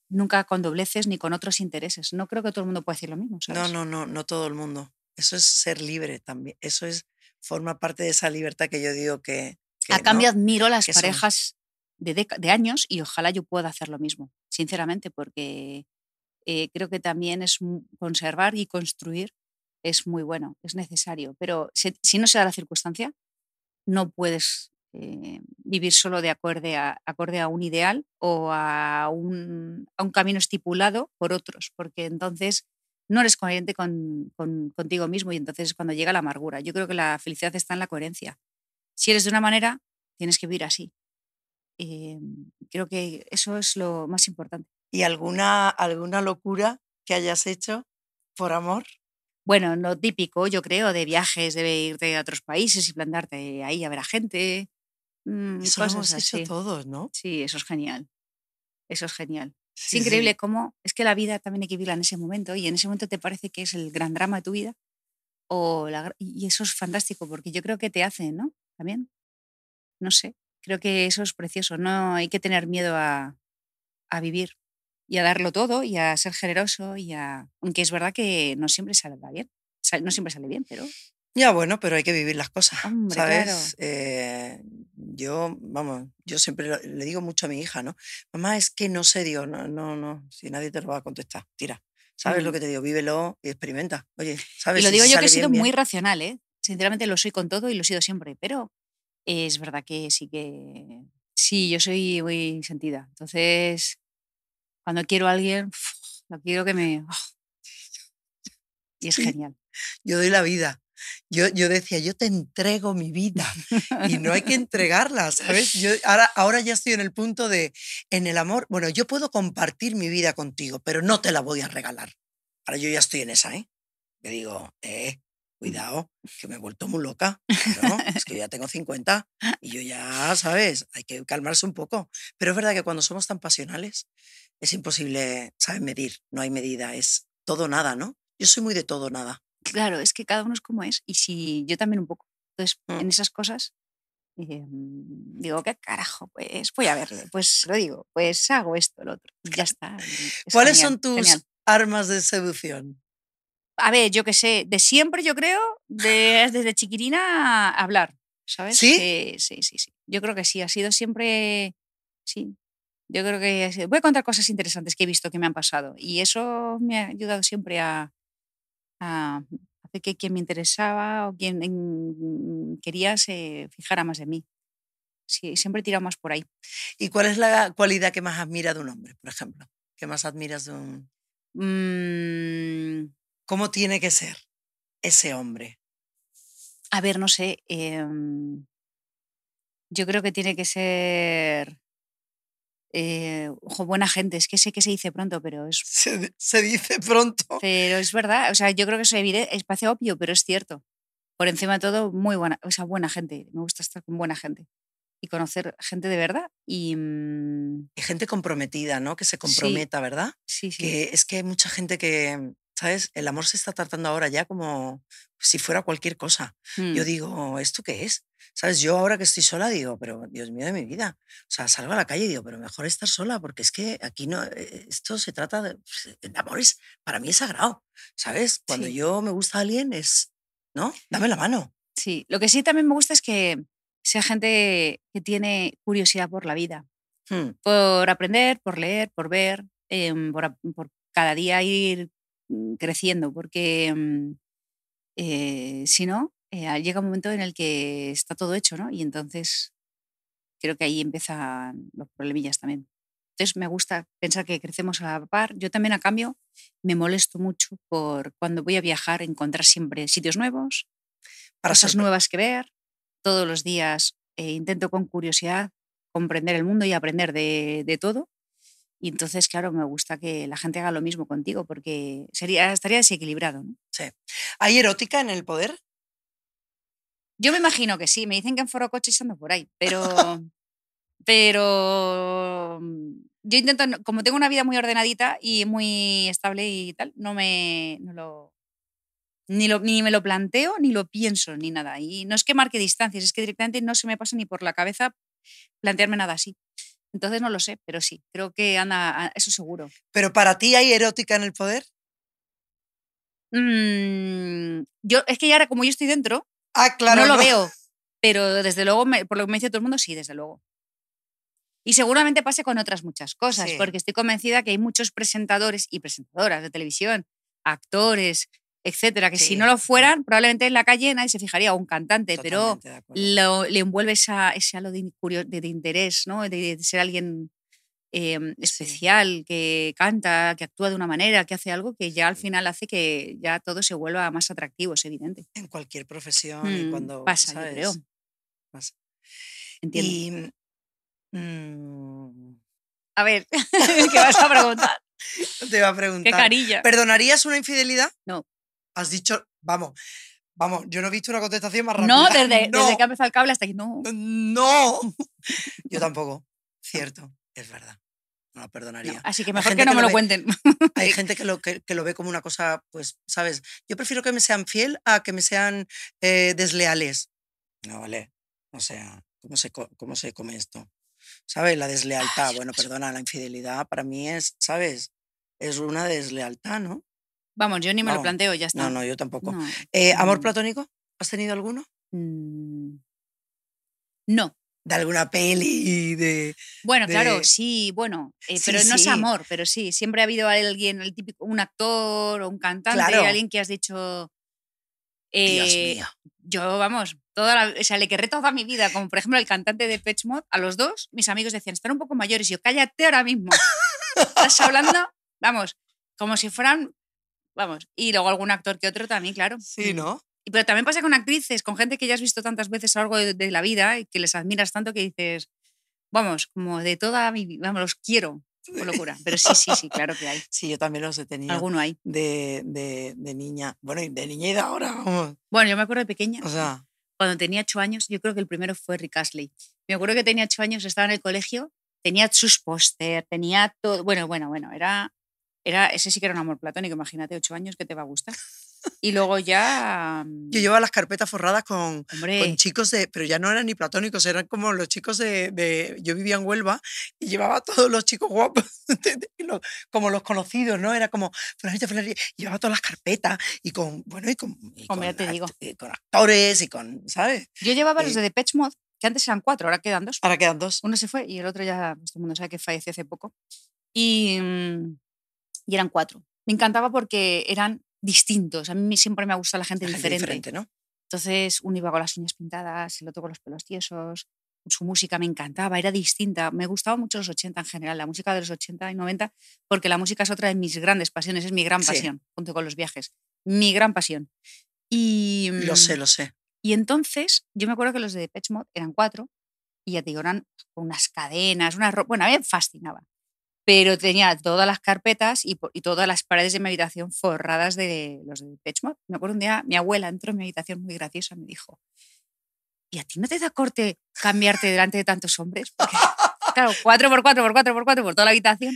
nunca con dobleces ni con otros intereses. No creo que todo el mundo pueda decir lo mismo. No, ¿sabes? no, no, no todo el mundo. Eso es ser libre también. Eso es forma parte de esa libertad que yo digo que. que A no, cambio, admiro las parejas de, años y ojalá yo pueda hacer lo mismo, sinceramente, porque eh, creo que también es conservar y construir es muy bueno, es necesario. Pero si, no se da la circunstancia, no puedes eh, vivir solo de acorde a, un ideal o a un, camino estipulado por otros, porque entonces no eres coherente con- contigo mismo y entonces es cuando llega la amargura. Yo creo que la felicidad está en la coherencia. Si eres de una manera, tienes que vivir así. Eh, creo que eso es lo más importante. ¿Y alguna, alguna locura que hayas hecho por amor? Bueno, lo típico, yo creo, de viajes, de irte a otros países y plantarte ahí a ver a gente. mm, Eso lo cosas hemos hecho así. todos, ¿no? Sí, eso es genial. Eso es genial. Sí, es sí. increíble cómo es que la vida también hay que vivirla en ese momento y en ese momento te parece que es el gran drama de tu vida. O la y eso es fantástico porque yo creo que te hace, ¿no? También. No sé. Creo que eso es precioso. No hay que tener miedo a, a vivir y a darlo todo y a ser generoso y a. Aunque es verdad que no siempre saldrá bien. No siempre sale bien, pero. Ya, bueno, pero hay que vivir las cosas, Hombre, ¿sabes? claro. Eh, yo, vamos, yo siempre lo- le digo mucho a mi hija, ¿no? Mamá, es que no sé, digo, no, no, no, si nadie te lo va a contestar, tira. ¿Sabes lo Mm. que te digo? Vívelo y experimenta. Oye, ¿sabes? Y lo Si digo yo que he sido bien, muy bien. racional, ¿eh? Sinceramente lo soy con todo y lo he sido siempre, pero es verdad que sí que. Sí, yo soy muy sentida. Entonces, cuando quiero a alguien, lo quiero que me. Y es genial. Yo doy la vida. Yo, yo decía, yo te entrego mi vida y no hay que entregarla, ¿sabes? Yo ahora, ahora ya estoy en el punto de, en el amor, bueno, yo puedo compartir mi vida contigo, pero no te la voy a regalar. Ahora yo ya estoy en esa, ¿eh? Que digo, eh, cuidado, que me he vuelto muy loca. Claro, es que yo ya tengo 50 y yo ya, ¿sabes? Hay que calmarse un poco. Pero es verdad que cuando somos tan pasionales es imposible, ¿sabes? Medir, no hay medida, es todo nada, ¿no? Yo soy muy de todo nada. Claro, es que cada uno es como es. Y si yo también un poco. Entonces, Mm. en esas cosas, eh, digo, ¿qué carajo? Pues voy a verle. Pues lo digo, pues hago esto, lo otro. Ya está. es ¿Cuáles genial, son tus genial. armas de seducción? A ver, yo qué sé, de siempre yo creo, de- desde chiquirina a hablar, ¿sabes? ¿Sí? Sí, sí, sí, sí. Yo creo que sí, ha sido siempre, sí. Yo creo que sido- voy a contar cosas interesantes que he visto que me han pasado y eso me ha ayudado siempre a, a hacer que quien me interesaba o quien mm, quería se fijara más en mí. Sí, siempre he tirado más por ahí. ¿Y cuál es la cualidad que más admira de un hombre, por ejemplo? ¿Qué más admiras de un... Mm, ¿Cómo tiene que ser ese hombre? A ver, no sé. em, yo creo que tiene que ser. eh, ojo, buena gente. Es que sé que se dice pronto, pero es, Se, di- se dice pronto. pero es verdad. O sea, yo creo que eso es parece obvio, pero es cierto. Por encima de todo, muy buena, o sea, buena gente. Me gusta estar con buena gente y conocer gente de verdad. Y mm, gente comprometida, ¿no? Que se Sí. comprometa, ¿verdad? sí, sí. Que es que hay mucha gente que, ¿sabes? El amor se está tratando ahora ya como si fuera cualquier cosa. Yo mm, digo, ¿esto qué es? ¿Sabes? Yo ahora que estoy sola digo, pero Dios mío de mi vida. O sea, salgo a la calle y digo, pero mejor estar sola porque es que aquí no, eh, esto se trata de, pues, el amor es, para mí es sagrado, ¿sabes? Cuando Sí. yo me gusta a alguien es, ¿no? Dame la mano. sí. Lo que sí también me gusta es que sea gente que tiene curiosidad por la vida. Hmm, por aprender, por leer, por ver, em, por, por cada día ir creciendo, porque mm, eh, si no, eh, llega un momento en el que está todo hecho, ¿no? Y entonces creo que ahí empiezan los problemillas también. Entonces me gusta pensar que crecemos a la par. Yo también, a cambio, me molesto mucho por cuando voy a viajar encontrar siempre sitios nuevos, Para cosas nuevas que ver. Todos los días eh, intento con curiosidad comprender el mundo y aprender de, de todo. Y entonces, claro, me gusta que la gente haga lo mismo contigo porque sería, estaría desequilibrado. ¿no? ¿Hay erótica en el poder? Yo me imagino que sí. Me dicen que en Foro Coches ando por ahí, pero... pero mm, yo intento, como tengo una vida muy ordenadita y muy estable y tal, no me no lo, ni, lo, ni me lo planteo, ni lo pienso, ni nada. Y no es que marque distancias, es que directamente no se me pasa ni por la cabeza plantearme nada así. Entonces no lo sé, pero sí, creo que anda, a- eso seguro. ¿Pero para ti hay erótica en el poder? Mm, yo, es que ya ahora como yo estoy dentro, Ah, claro. no lo veo, pero desde luego, me- por lo que me dice todo el mundo, sí, desde luego. Y seguramente pase con otras muchas cosas, Sí. porque estoy convencida que hay muchos presentadores y presentadoras de televisión, actores, etcétera, que Sí, si no lo fueran, probablemente en la calle nadie se fijaría, o un cantante, pero lo- le envuelve esa, ese halo de, de- de interés, ¿no? de, de ser alguien em, especial, que canta, que actúa de una manera, que hace algo que ya al final hace que ya todo se vuelva más atractivo, es evidente. En cualquier profesión y Mm, cuando. pasa, ¿sabes? yo creo. Pasa. Entiendo. Y. mm, A ver, ¿qué vas a preguntar? te iba a ¿Qué preguntar. carilla? ¿Perdonarías una infidelidad? No. Has dicho. Vamos. Vamos, yo no he visto una contestación más rápida. No, desde, no, desde que ha empezado el cable hasta aquí, no. No. Yo tampoco. Cierto, es verdad. No la no. perdonaría. Así que mejor que no que me lo lo cuenten. Hay gente que lo, que, que lo ve como una cosa, pues, ¿sabes? Yo prefiero que me sean fiel a que me sean eh, desleales. No, vale. O sea, ¿cómo se, ¿cómo se come esto? ¿Sabes? La deslealtad. yo Bueno, no perdona, la infidelidad para mí es, ¿sabes? Es una deslealtad, ¿no? Vamos, yo ni me lo No. planteo, ya está. No, no, yo tampoco. No. Eh, ¿Amor Mm. platónico? ¿Has tenido alguno? Mm, No. De alguna peli, de... Bueno, claro, sí, bueno, eh, Sí, pero no es amor, pero sí, siempre ha habido alguien, el típico, un actor o un cantante, Claro. alguien que has dicho. Dios eh, mío. Yo, vamos, toda la, o sea, le querré toda mi vida, como por ejemplo el cantante de Pitch Mod, a los dos, mis amigos decían, están un poco mayores, y yo, cállate ahora mismo. Estás hablando, vamos, como si fueran, vamos, y luego algún actor que otro también, claro. Sí. ¿no? Y- Pero también pasa con actrices, con gente que ya has visto tantas veces a lo largo de, de la vida y que les admiras tanto que dices, vamos, como de toda mi vida, vamos, los quiero, por locura. Pero sí, sí, sí, claro que hay. Sí, yo también los he tenido. Alguno hay. De, de, de niña. Bueno, y de niña y de ahora, vamos. Bueno, yo me acuerdo de pequeña, O sea, cuando tenía ocho años, yo creo que el primero fue Rick Astley. Me acuerdo que tenía ocho años, estaba en el colegio, tenía sus póster, tenía todo. Bueno, bueno, bueno, era, era. Ese sí que era un amor platónico, imagínate, ocho años que te va a gustar. Y luego ya. mm, yo llevaba las carpetas forradas con, con chicos de, pero ya no eran ni platónicos, eran como los chicos de, de- yo vivía en Huelva y llevaba a todos los chicos guapos, de- de- los- como los conocidos, ¿no? Era como, llevaba todas las carpetas y con, bueno, y con, y con te digo. act- con actores y con, ¿sabes? yo llevaba los eh, de Depeche Mode, que antes eran cuatro, ahora quedan dos. Ahora quedan dos. Uno se fue y el otro ya, todo el mundo sabe que falleció hace poco. Y, mm, y eran cuatro. Me encantaba porque eran distintos. A mí siempre me ha gustado la gente, La gente diferente. diferente, ¿no? Entonces, uno iba con las uñas pintadas, el otro con los pelos tiesos. Su música me encantaba, era distinta. Me gustaba mucho los 80 en general, la música de los 80 y 90, porque la música es otra de mis grandes pasiones, es mi gran Sí. pasión, junto con los viajes. Mi gran pasión. Y, Lo mm, sé, lo sé. y entonces, yo me acuerdo que los de Depeche Mode eran cuatro, y ya te digo, eran unas cadenas, unas Bueno, a mí me fascinaba. Pero tenía todas las carpetas y, y todas las paredes de mi habitación forradas de los de Mode. Me acuerdo un día, mi abuela entró en mi habitación muy graciosa, me dijo, ¿y a ti no te da corte cambiarte delante de tantos hombres? Porque, claro, cuatro por cuatro por cuatro por cuatro por toda la habitación.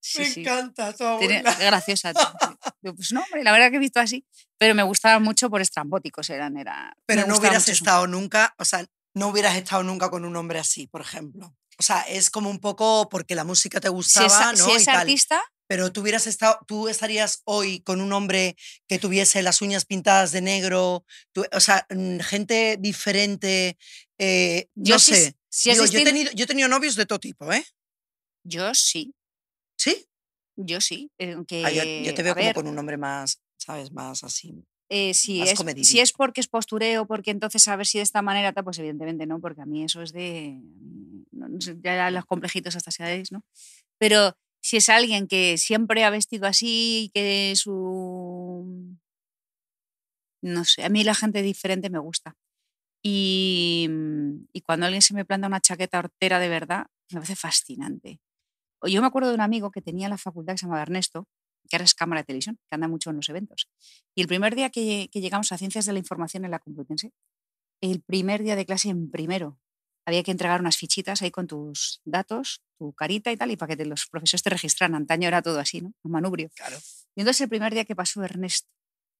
Sí, Me sí. encanta tu abuela. es graciosa. pues no, hombre, la verdad que he visto así, pero me gustaban mucho por estrambóticos, eran, era. Pero no hubieras estado nunca, o sea, no hubieras estado nunca con un hombre así, por ejemplo. O sea, es como un poco porque la música te Si gustaba, es, a- ¿no? si Y es tal. artista, Pero tú hubieras estado, tú estarías hoy con un hombre que tuviese las uñas pintadas de negro, tú- o sea, mm, gente diferente, eh, yo no sí- sé. si es Digo, yo, he tenido, yo he tenido novios de todo tipo, ¿eh? yo sí, Sí. yo sí. Aunque, Ah, yo, yo te veo a como ver, con un hombre más, ¿sabes? Más así. Eh, si, es, si es porque es postureo, porque entonces a ver si de esta manera, tal, pues evidentemente no, porque a mí eso es de. Ya los complejitos hasta seáis, ¿no? Pero si es alguien que siempre ha vestido así, que su... No sé, a mí la gente diferente me gusta. Y, mm, y cuando alguien se me planta una chaqueta hortera de verdad, me parece fascinante. Yo me acuerdo de un amigo que tenía en la facultad que se llamaba Ernesto, que ahora es cámara de televisión, que anda mucho en los eventos. Y el primer día que, que llegamos a Ciencias de la Información en la Complutense, el primer día de clase en primero, había que entregar unas fichitas ahí con tus datos, tu carita y tal, y para que te- los profesores te registraran. Antaño era todo así, ¿no? Un manubrio. Claro. Y entonces el primer día que pasó Ernesto,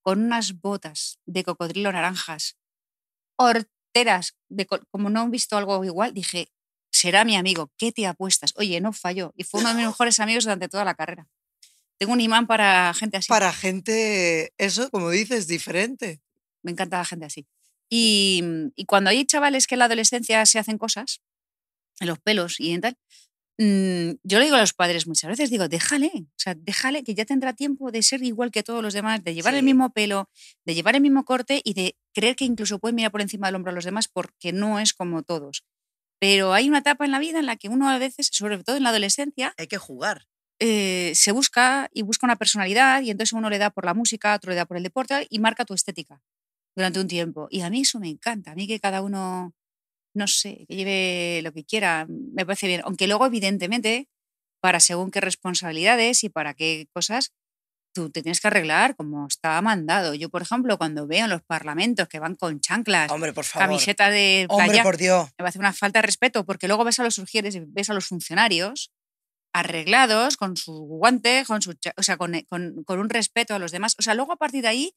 con unas botas de cocodrilo naranjas, horteras, de co- como no he visto algo igual, dije, será mi amigo, ¿qué te apuestas? Oye, no falló. Y fue uno de mis mejores amigos durante toda la carrera. Tengo un imán para gente así. Para gente, eso, como dices, diferente. Me encanta la gente así. Y, y cuando hay chavales que en la adolescencia se hacen cosas, en los pelos y en tal, mm, yo le digo a los padres muchas veces, digo, déjale, o sea, déjale que ya tendrá tiempo de ser igual que todos los demás, de llevar el mismo pelo, de llevar el mismo corte y de creer que incluso puede mirar por encima del hombro a los demás porque no es como todos. Pero hay una etapa en la vida en la que uno a veces, sobre todo en la adolescencia, Hay que jugar. Eh, se busca y busca una personalidad y entonces uno le da por la música, otro le da por el deporte y marca tu estética durante un tiempo. Y a mí eso me encanta, a mí que cada uno, no sé, que lleve lo que quiera, me parece bien. Aunque luego, evidentemente, para según qué responsabilidades y para qué cosas, tú te tienes que arreglar como está mandado. Yo, por ejemplo, cuando veo en los parlamentos que van con chanclas, Hombre, por favor. camiseta de Hombre, playa, por Dios. me parece una falta de respeto, porque luego ves a los surgieres ves a los funcionarios arreglados, con su guante, con su, o sea, con, con- con un respeto a los demás. O sea, luego a partir de ahí,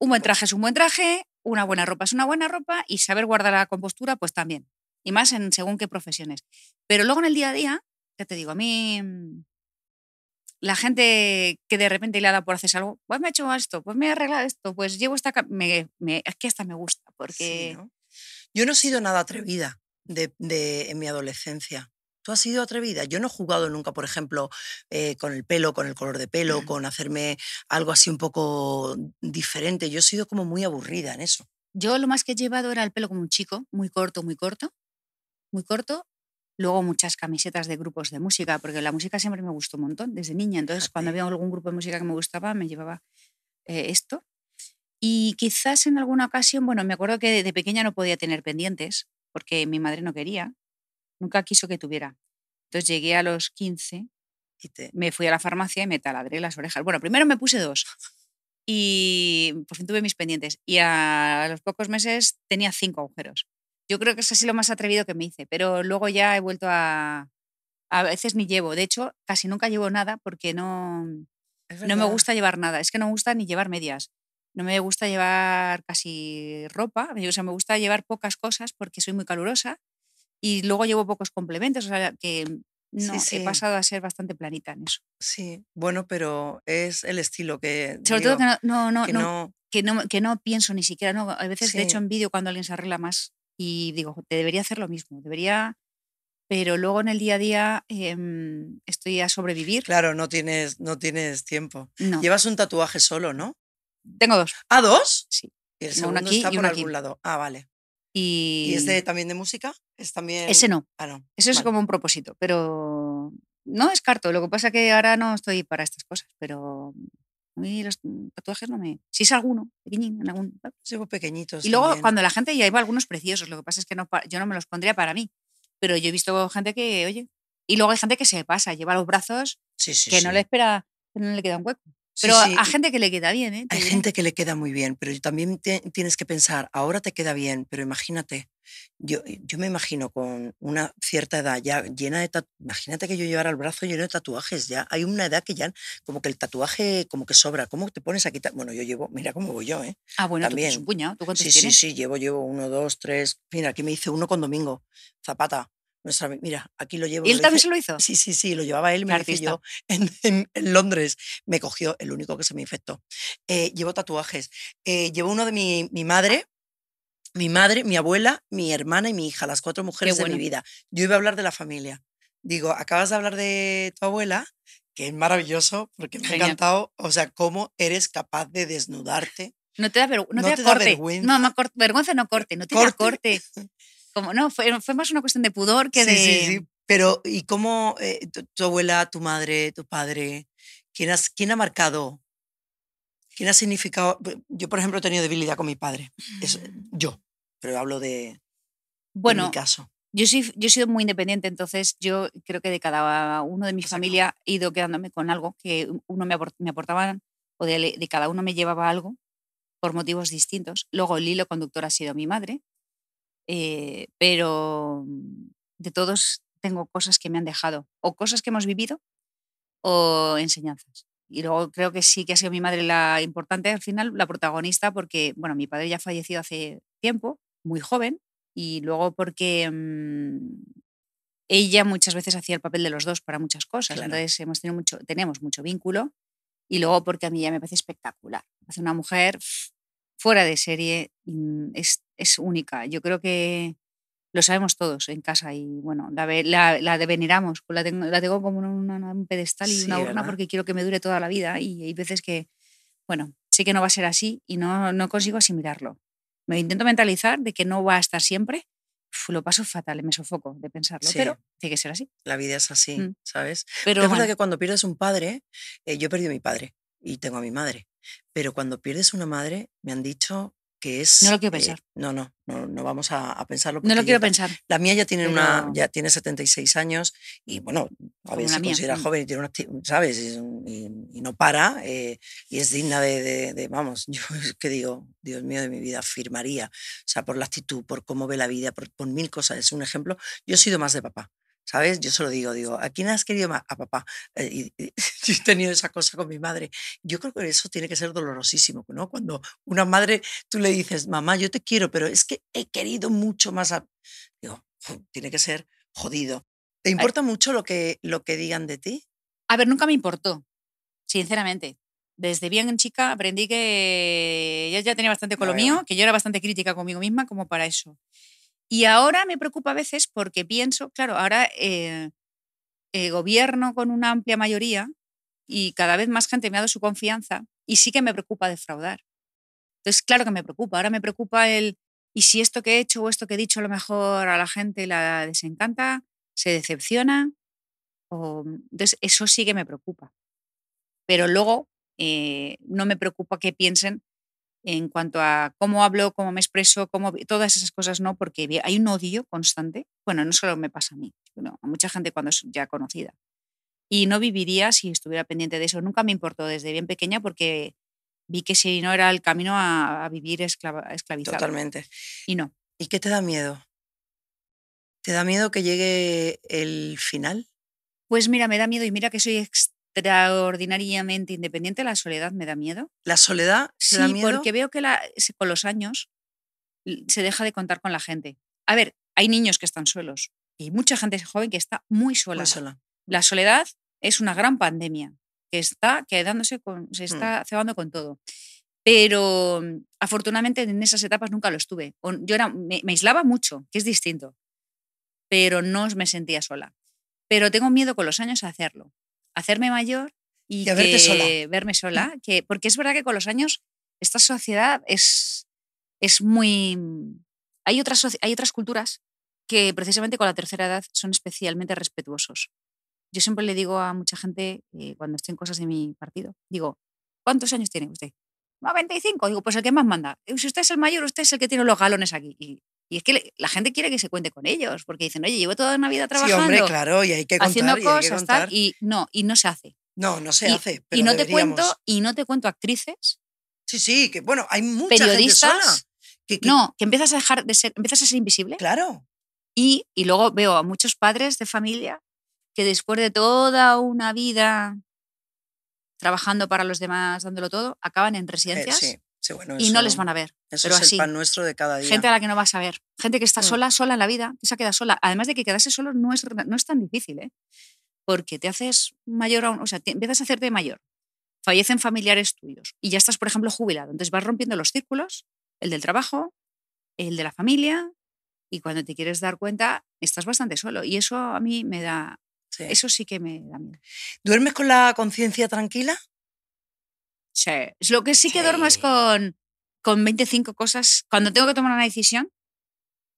un buen traje es un buen traje, una buena ropa es una buena ropa y saber guardar la compostura, pues también. Y más en según qué profesiones. Pero luego en el día a día, ya te digo, a mí mm, la gente que de repente le ha dado por hacer algo, pues me he hecho esto, pues me he arreglado esto, pues llevo esta... Me, me- es que hasta me gusta, Sí, porque... ¿no? Yo no he sido nada atrevida de, de- en mi adolescencia. ¿Tú has sido atrevida? Yo no he jugado nunca, por ejemplo, eh, con el pelo, con el color de pelo, con hacerme algo así un poco diferente. Yo he sido como muy aburrida en eso. Yo lo más que he llevado era el pelo como un chico, muy corto, muy corto, muy corto. Luego muchas camisetas de grupos de música, porque la música siempre me gustó un montón desde niña. Entonces, cuando Fíjate. había algún grupo de música que me gustaba, me llevaba eh, esto. Y quizás en alguna ocasión, bueno, me acuerdo que de, de pequeña no podía tener pendientes, porque mi madre no quería, nunca quiso que tuviera. Entonces llegué a los 15 Y te, me fui a la farmacia y me taladré las orejas. Bueno, primero me puse dos y por fin tuve mis pendientes. Y a los pocos meses tenía cinco agujeros. Yo creo que es así lo más atrevido que me hice, pero luego ya he vuelto a... A veces ni llevo, de hecho, casi nunca llevo nada porque no, no me gusta llevar nada. Es que no me gusta ni llevar medias. No me gusta llevar casi ropa, o sea, me gusta llevar pocas cosas porque soy muy calurosa y luego llevo pocos complementos, o sea, que no, sí. he pasado a ser bastante planita en eso. Sí, bueno, pero es el estilo que. Sobre digo, todo que no, no, no, que no- no- que no, que no pienso ni siquiera, no, a veces de hecho envidio cuando alguien se arregla más y digo, te debería hacer lo mismo, debería, pero luego en el día a día em, estoy a sobrevivir. Claro, no tienes, no tienes tiempo. No, Llevas un tatuaje solo, ¿no? tengo dos, ¿Ah, dos? sí. Y el uno aquí está y por uno aquí. algún lado. Ah, vale. Y, ¿Y es de, también de música? Es también. ese no, Ah, no. eso es vale. como un propósito, pero no descarto, lo que pasa que ahora no estoy para estas cosas, pero a mí los tatuajes no me... Si es alguno, pequeñín, en algún... Llevo pequeñitos. Y luego también. cuando la gente ya iba algunos preciosos, lo que pasa es que no, yo no me los pondría para mí, pero yo he visto gente que, oye, y luego hay gente que se pasa, lleva los brazos Sí, sí, que no sí. le espera, que no le queda un hueco. Pero a gente que le queda bien, ¿eh? Hay diré. gente que le queda muy bien, pero también te- tienes que pensar, ahora te queda bien, pero imagínate, yo, yo me imagino con una cierta edad ya llena de tatuajes, imagínate que yo llevara el brazo lleno de tatuajes, ya hay una edad que ya como que el tatuaje como que sobra, ¿cómo te pones a quitar? Bueno, yo llevo, mira cómo voy yo, ¿eh? Ah, bueno, tú también. un puñado. ¿Tú cuántos Sí, sí, tienes? sí, llevo, llevo uno, dos, tres, mira, aquí me hice uno con Domingo, Zapata, nuestra, mira, aquí lo llevo. ¿Y él también se lo hizo? Sí, sí, sí, lo llevaba él, me lo hice artista. yo en, en- en Londres. Me cogió el único que se me infectó. Eh, llevo tatuajes. Eh, llevo uno de mi, mi madre, mi madre, mi abuela, mi hermana y mi hija, las cuatro mujeres de mi vida. Yo iba a hablar de la familia. Digo, acabas de hablar de tu abuela, que es maravilloso, porque me ha Genial. encantado, o sea, cómo eres capaz de desnudarte. No te da, vergü- no No te da te da corte. vergüenza. No, vergüenza no corte, no te da Corte. corte. Como, no, fue, fue más una cuestión de pudor que Sí, de... sí, sí. Pero, ¿y cómo eh, tu, tu abuela, tu madre, tu padre, quién, has- quién ha marcado? ¿Quién ha significado? Yo, por ejemplo, he tenido debilidad con mi padre. Es, yo, pero hablo de, de Bueno, mi caso. yo, sí, yo he sido muy independiente, entonces yo creo que de cada uno de mi familia he ido quedándome con algo que uno me, aport- me aportaban o de, de cada uno me llevaba algo por motivos distintos. Luego el hilo conductor ha sido mi madre, eh, pero mm, de todos tengo cosas que me han dejado, o cosas que hemos vivido, o enseñanzas. Y luego creo que sí que ha sido mi madre la importante, al final, la protagonista, porque, bueno, mi padre ya falleció hace tiempo, muy joven, y luego porque mm, ella muchas veces hacía el papel de los dos para muchas cosas. Claro. Entonces hemos tenido mucho, tenemos mucho vínculo. Y luego porque a mí ella me parece espectacular. Es una mujer fuera de serie, mm, es, es única. Yo creo que lo sabemos todos en casa y bueno, la, la, la veneramos, la tengo, la tengo como una- un pedestal y Sí, una urna ¿verdad? porque quiero que me dure toda la vida y hay veces que, bueno, sé que no va a ser así y no, no consigo asimilarlo. Me intento mentalizar de que no va a estar siempre, uf, lo paso fatal, me sofoco de pensarlo, Sí. pero tiene que ser así. La vida es así, Mm. ¿sabes? Pero es verdad que cuando pierdes un padre, eh, yo he perdido a mi padre y tengo a mi madre, pero cuando pierdes una madre, me han dicho que es... no lo quiero eh, pensar. no, no, no, no vamos a, a pensarlo. No lo quiero pensar. La mía ya tiene, una, ya tiene 76 años y bueno, a ver, se mía, considera mm. joven y tiene una, ¿sabes? Y, y- y no para eh, y es digna de, de- de- vamos, yo es que digo, Dios mío de mi vida, firmaría, o sea, por la actitud, por cómo ve la vida, por, por mil cosas, es un ejemplo. Yo he sido más de papá. ¿Sabes? Yo se lo digo, digo, ¿a quién has querido más? A papá. Eh, y, y- yo he tenido esa cosa con mi madre. Yo creo que eso tiene que ser dolorosísimo, ¿no? Cuando una madre, tú le dices, mamá, yo te quiero, pero es que he querido mucho más a... Digo, "Jo, tiene que ser jodido. ¿Te importa mucho lo que, lo que digan de ti? A ver, nunca me importó, sinceramente. Desde bien chica aprendí que yo ya tenía bastante con lo mío, que yo era bastante crítica conmigo misma como para eso. Y ahora me preocupa a veces porque pienso, claro, ahora eh, eh, gobierno con una amplia mayoría y cada vez más gente me ha dado su confianza y sí que me preocupa defraudar. Entonces, claro que me preocupa. Ahora me preocupa el, ¿y si esto que he hecho o esto que he dicho a lo mejor a la gente la desencanta, se decepciona? O, entonces, eso sí que me preocupa. Pero luego eh, no me preocupa que piensen en cuanto a cómo hablo, cómo me expreso, cómo, todas esas cosas no, porque hay un odio constante. Bueno, no solo me pasa a mí, sino a mucha gente cuando es ya conocida. Y no viviría si estuviera pendiente de eso. Nunca me importó desde bien pequeña porque vi que si no era el camino a, a vivir esclava, esclavizada. Totalmente. Y no. ¿Y qué te da miedo? ¿Te da miedo que llegue el final? Pues mira, me da miedo y mira que soy extraordinariamente independiente, la soledad me da miedo. ¿La soledad Sí, da miedo? porque veo que la- con los años se deja de contar con la gente. A ver, hay niños que están solos y mucha gente joven que está muy sola. Muy sola. La soledad es una gran pandemia que está quedándose con, Mm. se está cebando con todo. Pero mm, afortunadamente en esas etapas nunca lo estuve. Yo era, me, me aislaba mucho, que es distinto, pero no me sentía sola. Pero tengo miedo con los años a hacerlo, hacerme mayor y, a verte sola. que- verme sola, que, porque es verdad que con los años esta sociedad es, es muy... Hay otras, hay otras culturas que precisamente con la tercera edad son especialmente respetuosos. Yo siempre le digo a mucha gente, eh, cuando estoy en cosas de mi partido, digo, ¿cuántos años tiene usted? "Ah, 25. Digo, pues el que más manda. "Eh, Si usted es el mayor, usted es el que tiene los galones aquí. Y, y es que la gente quiere que se cuente con ellos, porque dicen, oye, llevo toda una vida Sí, trabajando, hombre, claro, y hay que contar. haciendo y hay que cosas, tal, contar. y no, y no se hace. No, no se y, hace. Pero y no te cuento, y no te cuento actrices, Sí, sí, que bueno, hay mucha gente sola. periodistas, que- que- no, que empiezas a dejar de ser, empiezas a ser invisible. Claro. Y, y luego veo a muchos padres de familia que después de toda una vida trabajando para los demás, dándolo todo, acaban en eh, residencias sí, sí, bueno, y no les van a ver. Eso pero es así. el pan nuestro de cada día. Gente a la que no vas a ver. Gente que está Mm. sola, sola en la vida, que se ha quedado sola. Además de que quedarse solo no es, no es tan difícil, ¿eh? Porque te haces mayor, aún- o sea, te- empiezas a hacerte mayor. Fallecen familiares tuyos y ya estás, por ejemplo, jubilado. Entonces vas rompiendo los círculos, el del trabajo, el de la familia, y cuando te quieres dar cuenta, estás bastante solo. Y eso a mí me da, Sí. eso sí que me da miedo. ¿Duermes con la conciencia tranquila? Sí. Es Lo que sí que duermo es Sí. con, con 25 cosas. Cuando tengo que tomar una decisión,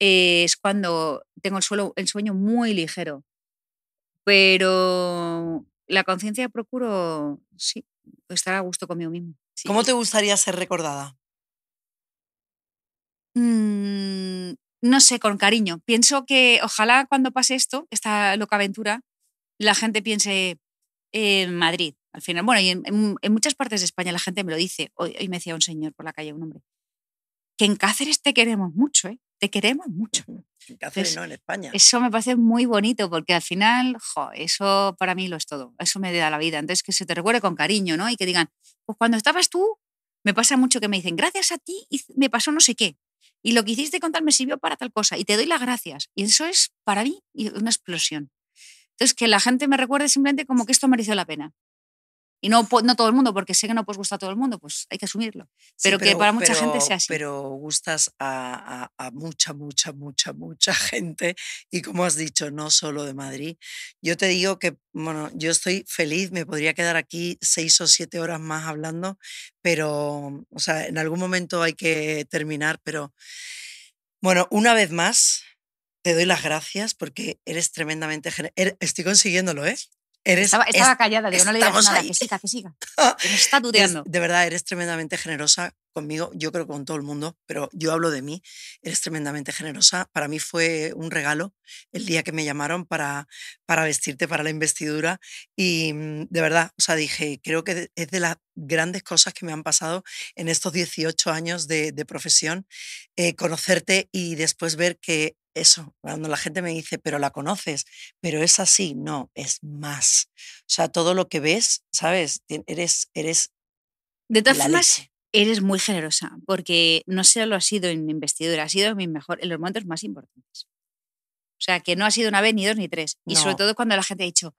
eh, es cuando tengo el, suelo, el sueño muy ligero. Pero la conciencia procuro, sí, estar a gusto conmigo mismo. sí. ¿Cómo te gustaría ser recordada? Mm, no sé, con cariño. Pienso que ojalá cuando pase esto, esta loca aventura, la gente piense en Madrid. Al final, bueno, y en, en- en muchas partes de España la gente me lo dice. Hoy, hoy me decía un señor por la calle, un hombre, que en Cáceres te queremos mucho, ¿eh? Te queremos mucho. En Cáceres, Es- no, en España. Eso me parece muy bonito porque al final, jo, eso para mí lo es todo. Eso me da la vida. Entonces, que se te recuerde con cariño, ¿no? Y que digan, pues cuando estabas tú, me pasa mucho que me dicen, gracias a ti me pasó no sé qué. Y lo que hiciste con tal me sirvió para tal cosa. Y te doy las gracias. Y eso es para mí una explosión. Entonces, que la gente me recuerde simplemente como que esto mereció la pena. Y no, no todo el mundo, porque sé que no pues gusta a todo el mundo, pues hay que asumirlo. Sí, pero que para mucha gente sea así. Pero gustas a, a- a mucha, mucha, mucha, mucha gente. Y como has dicho, no solo de Madrid. Yo te digo que, bueno, yo estoy feliz, me podría quedar aquí seis o siete horas más hablando, pero, o sea, en algún momento hay que terminar, pero, bueno, una vez más, te doy las gracias porque eres tremendamente... gener- er- Estoy consiguiéndolo, ¿eh? Eres, Estaba, estaba es- callada, digo, no le digas nada, ahí. que siga, que siga. Que nos está Es- tuteando. de verdad, eres tremendamente generosa conmigo, yo creo que con todo el mundo, pero yo hablo de mí, eres tremendamente generosa. Para mí fue un regalo el día que me llamaron para, para vestirte para la investidura y mm, de verdad, o sea, dije, creo que es de las grandes cosas que me han pasado en estos 18 años de, de profesión, eh, conocerte y después ver que eso, cuando la gente me dice, pero la conoces, pero es así, no, es más. O sea, todo lo que ves, ¿sabes? Eres, eres De todas formas, leche. Eres muy generosa, porque no solo ha sido en investidura, ha sido en, mi mejor, en los momentos más importantes. O sea, que no ha sido una vez, ni dos, ni tres. Y sobre No. todo cuando la gente ha dicho,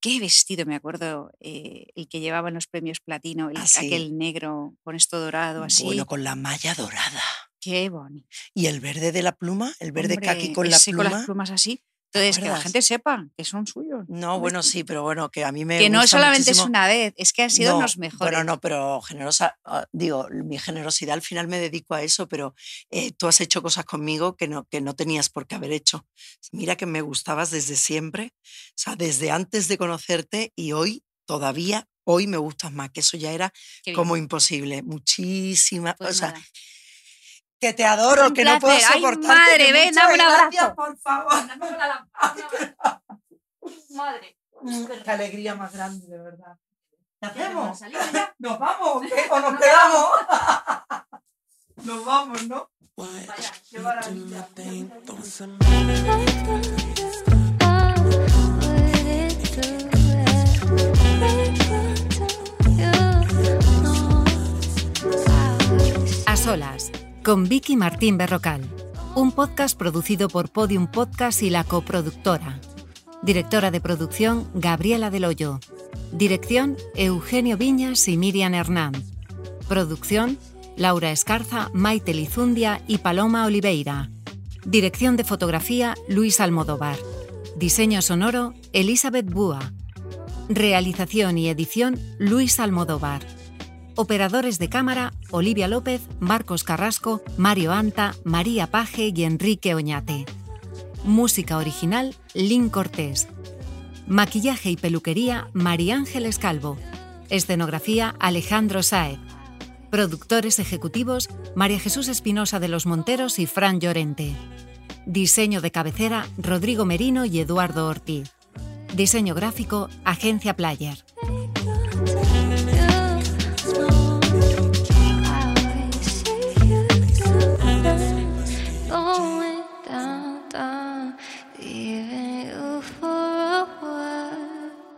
qué vestido, me acuerdo, eh, el que llevaba en los premios platino, el, Ah, sí. aquel negro con esto dorado así. Bueno, con la malla dorada. Qué bonito. Y el verde de la pluma, el verde kaki Hombre, con la pluma. con las plumas así. Entonces, que la gente sepa que son suyos. No, bueno, sí, pero bueno, que a mí me Que no solamente es una vez, es que han sido No, los mejores. Bueno, no, pero generosa, ah, digo, mi generosidad al final me dedico a eso, pero eh, tú has hecho cosas conmigo que no, que no tenías por qué haber hecho. Mira que me gustabas desde siempre, o sea, desde antes de conocerte y hoy, todavía, hoy me gustas más, que eso ya era como imposible. Muchísima, Pues o sea, nada. Que te adoro, Un que no puedo soportarte. madre, ven, dame un gracias, abrazo. por favor. Madre. Qué alegría más grande, de verdad. ¿Qué hacemos? ¿Nos vamos o qué? ¿O nos Nos quedamos? Nos vamos, ¿no? Vaya. Qué maravilla. A solas, con Vicky Martín Berrocal. Un podcast producido por Podium Podcast y la coproductora. Directora de producción Gabriela Del Hoyo. Dirección Eugenio Viñas y Miriam Hernán. Producción Laura Escarza, Maite Lizundia y Paloma Oliveira. Dirección de fotografía Luis Almodóvar. Diseño sonoro Elizabeth Búa. Realización y edición Luis Almodóvar. Operadores de cámara Olivia López, Marcos Carrasco, Mario Anta, María Paje y Enrique Oñate. Música original Lynn Cortés. Maquillaje y peluquería María Ángeles Calvo. Escenografía Alejandro Saez. Productores ejecutivos María Jesús Espinosa de los Monteros y Fran Llorente. Diseño de cabecera Rodrigo Merino y Eduardo Ortiz. Diseño gráfico Agencia Player.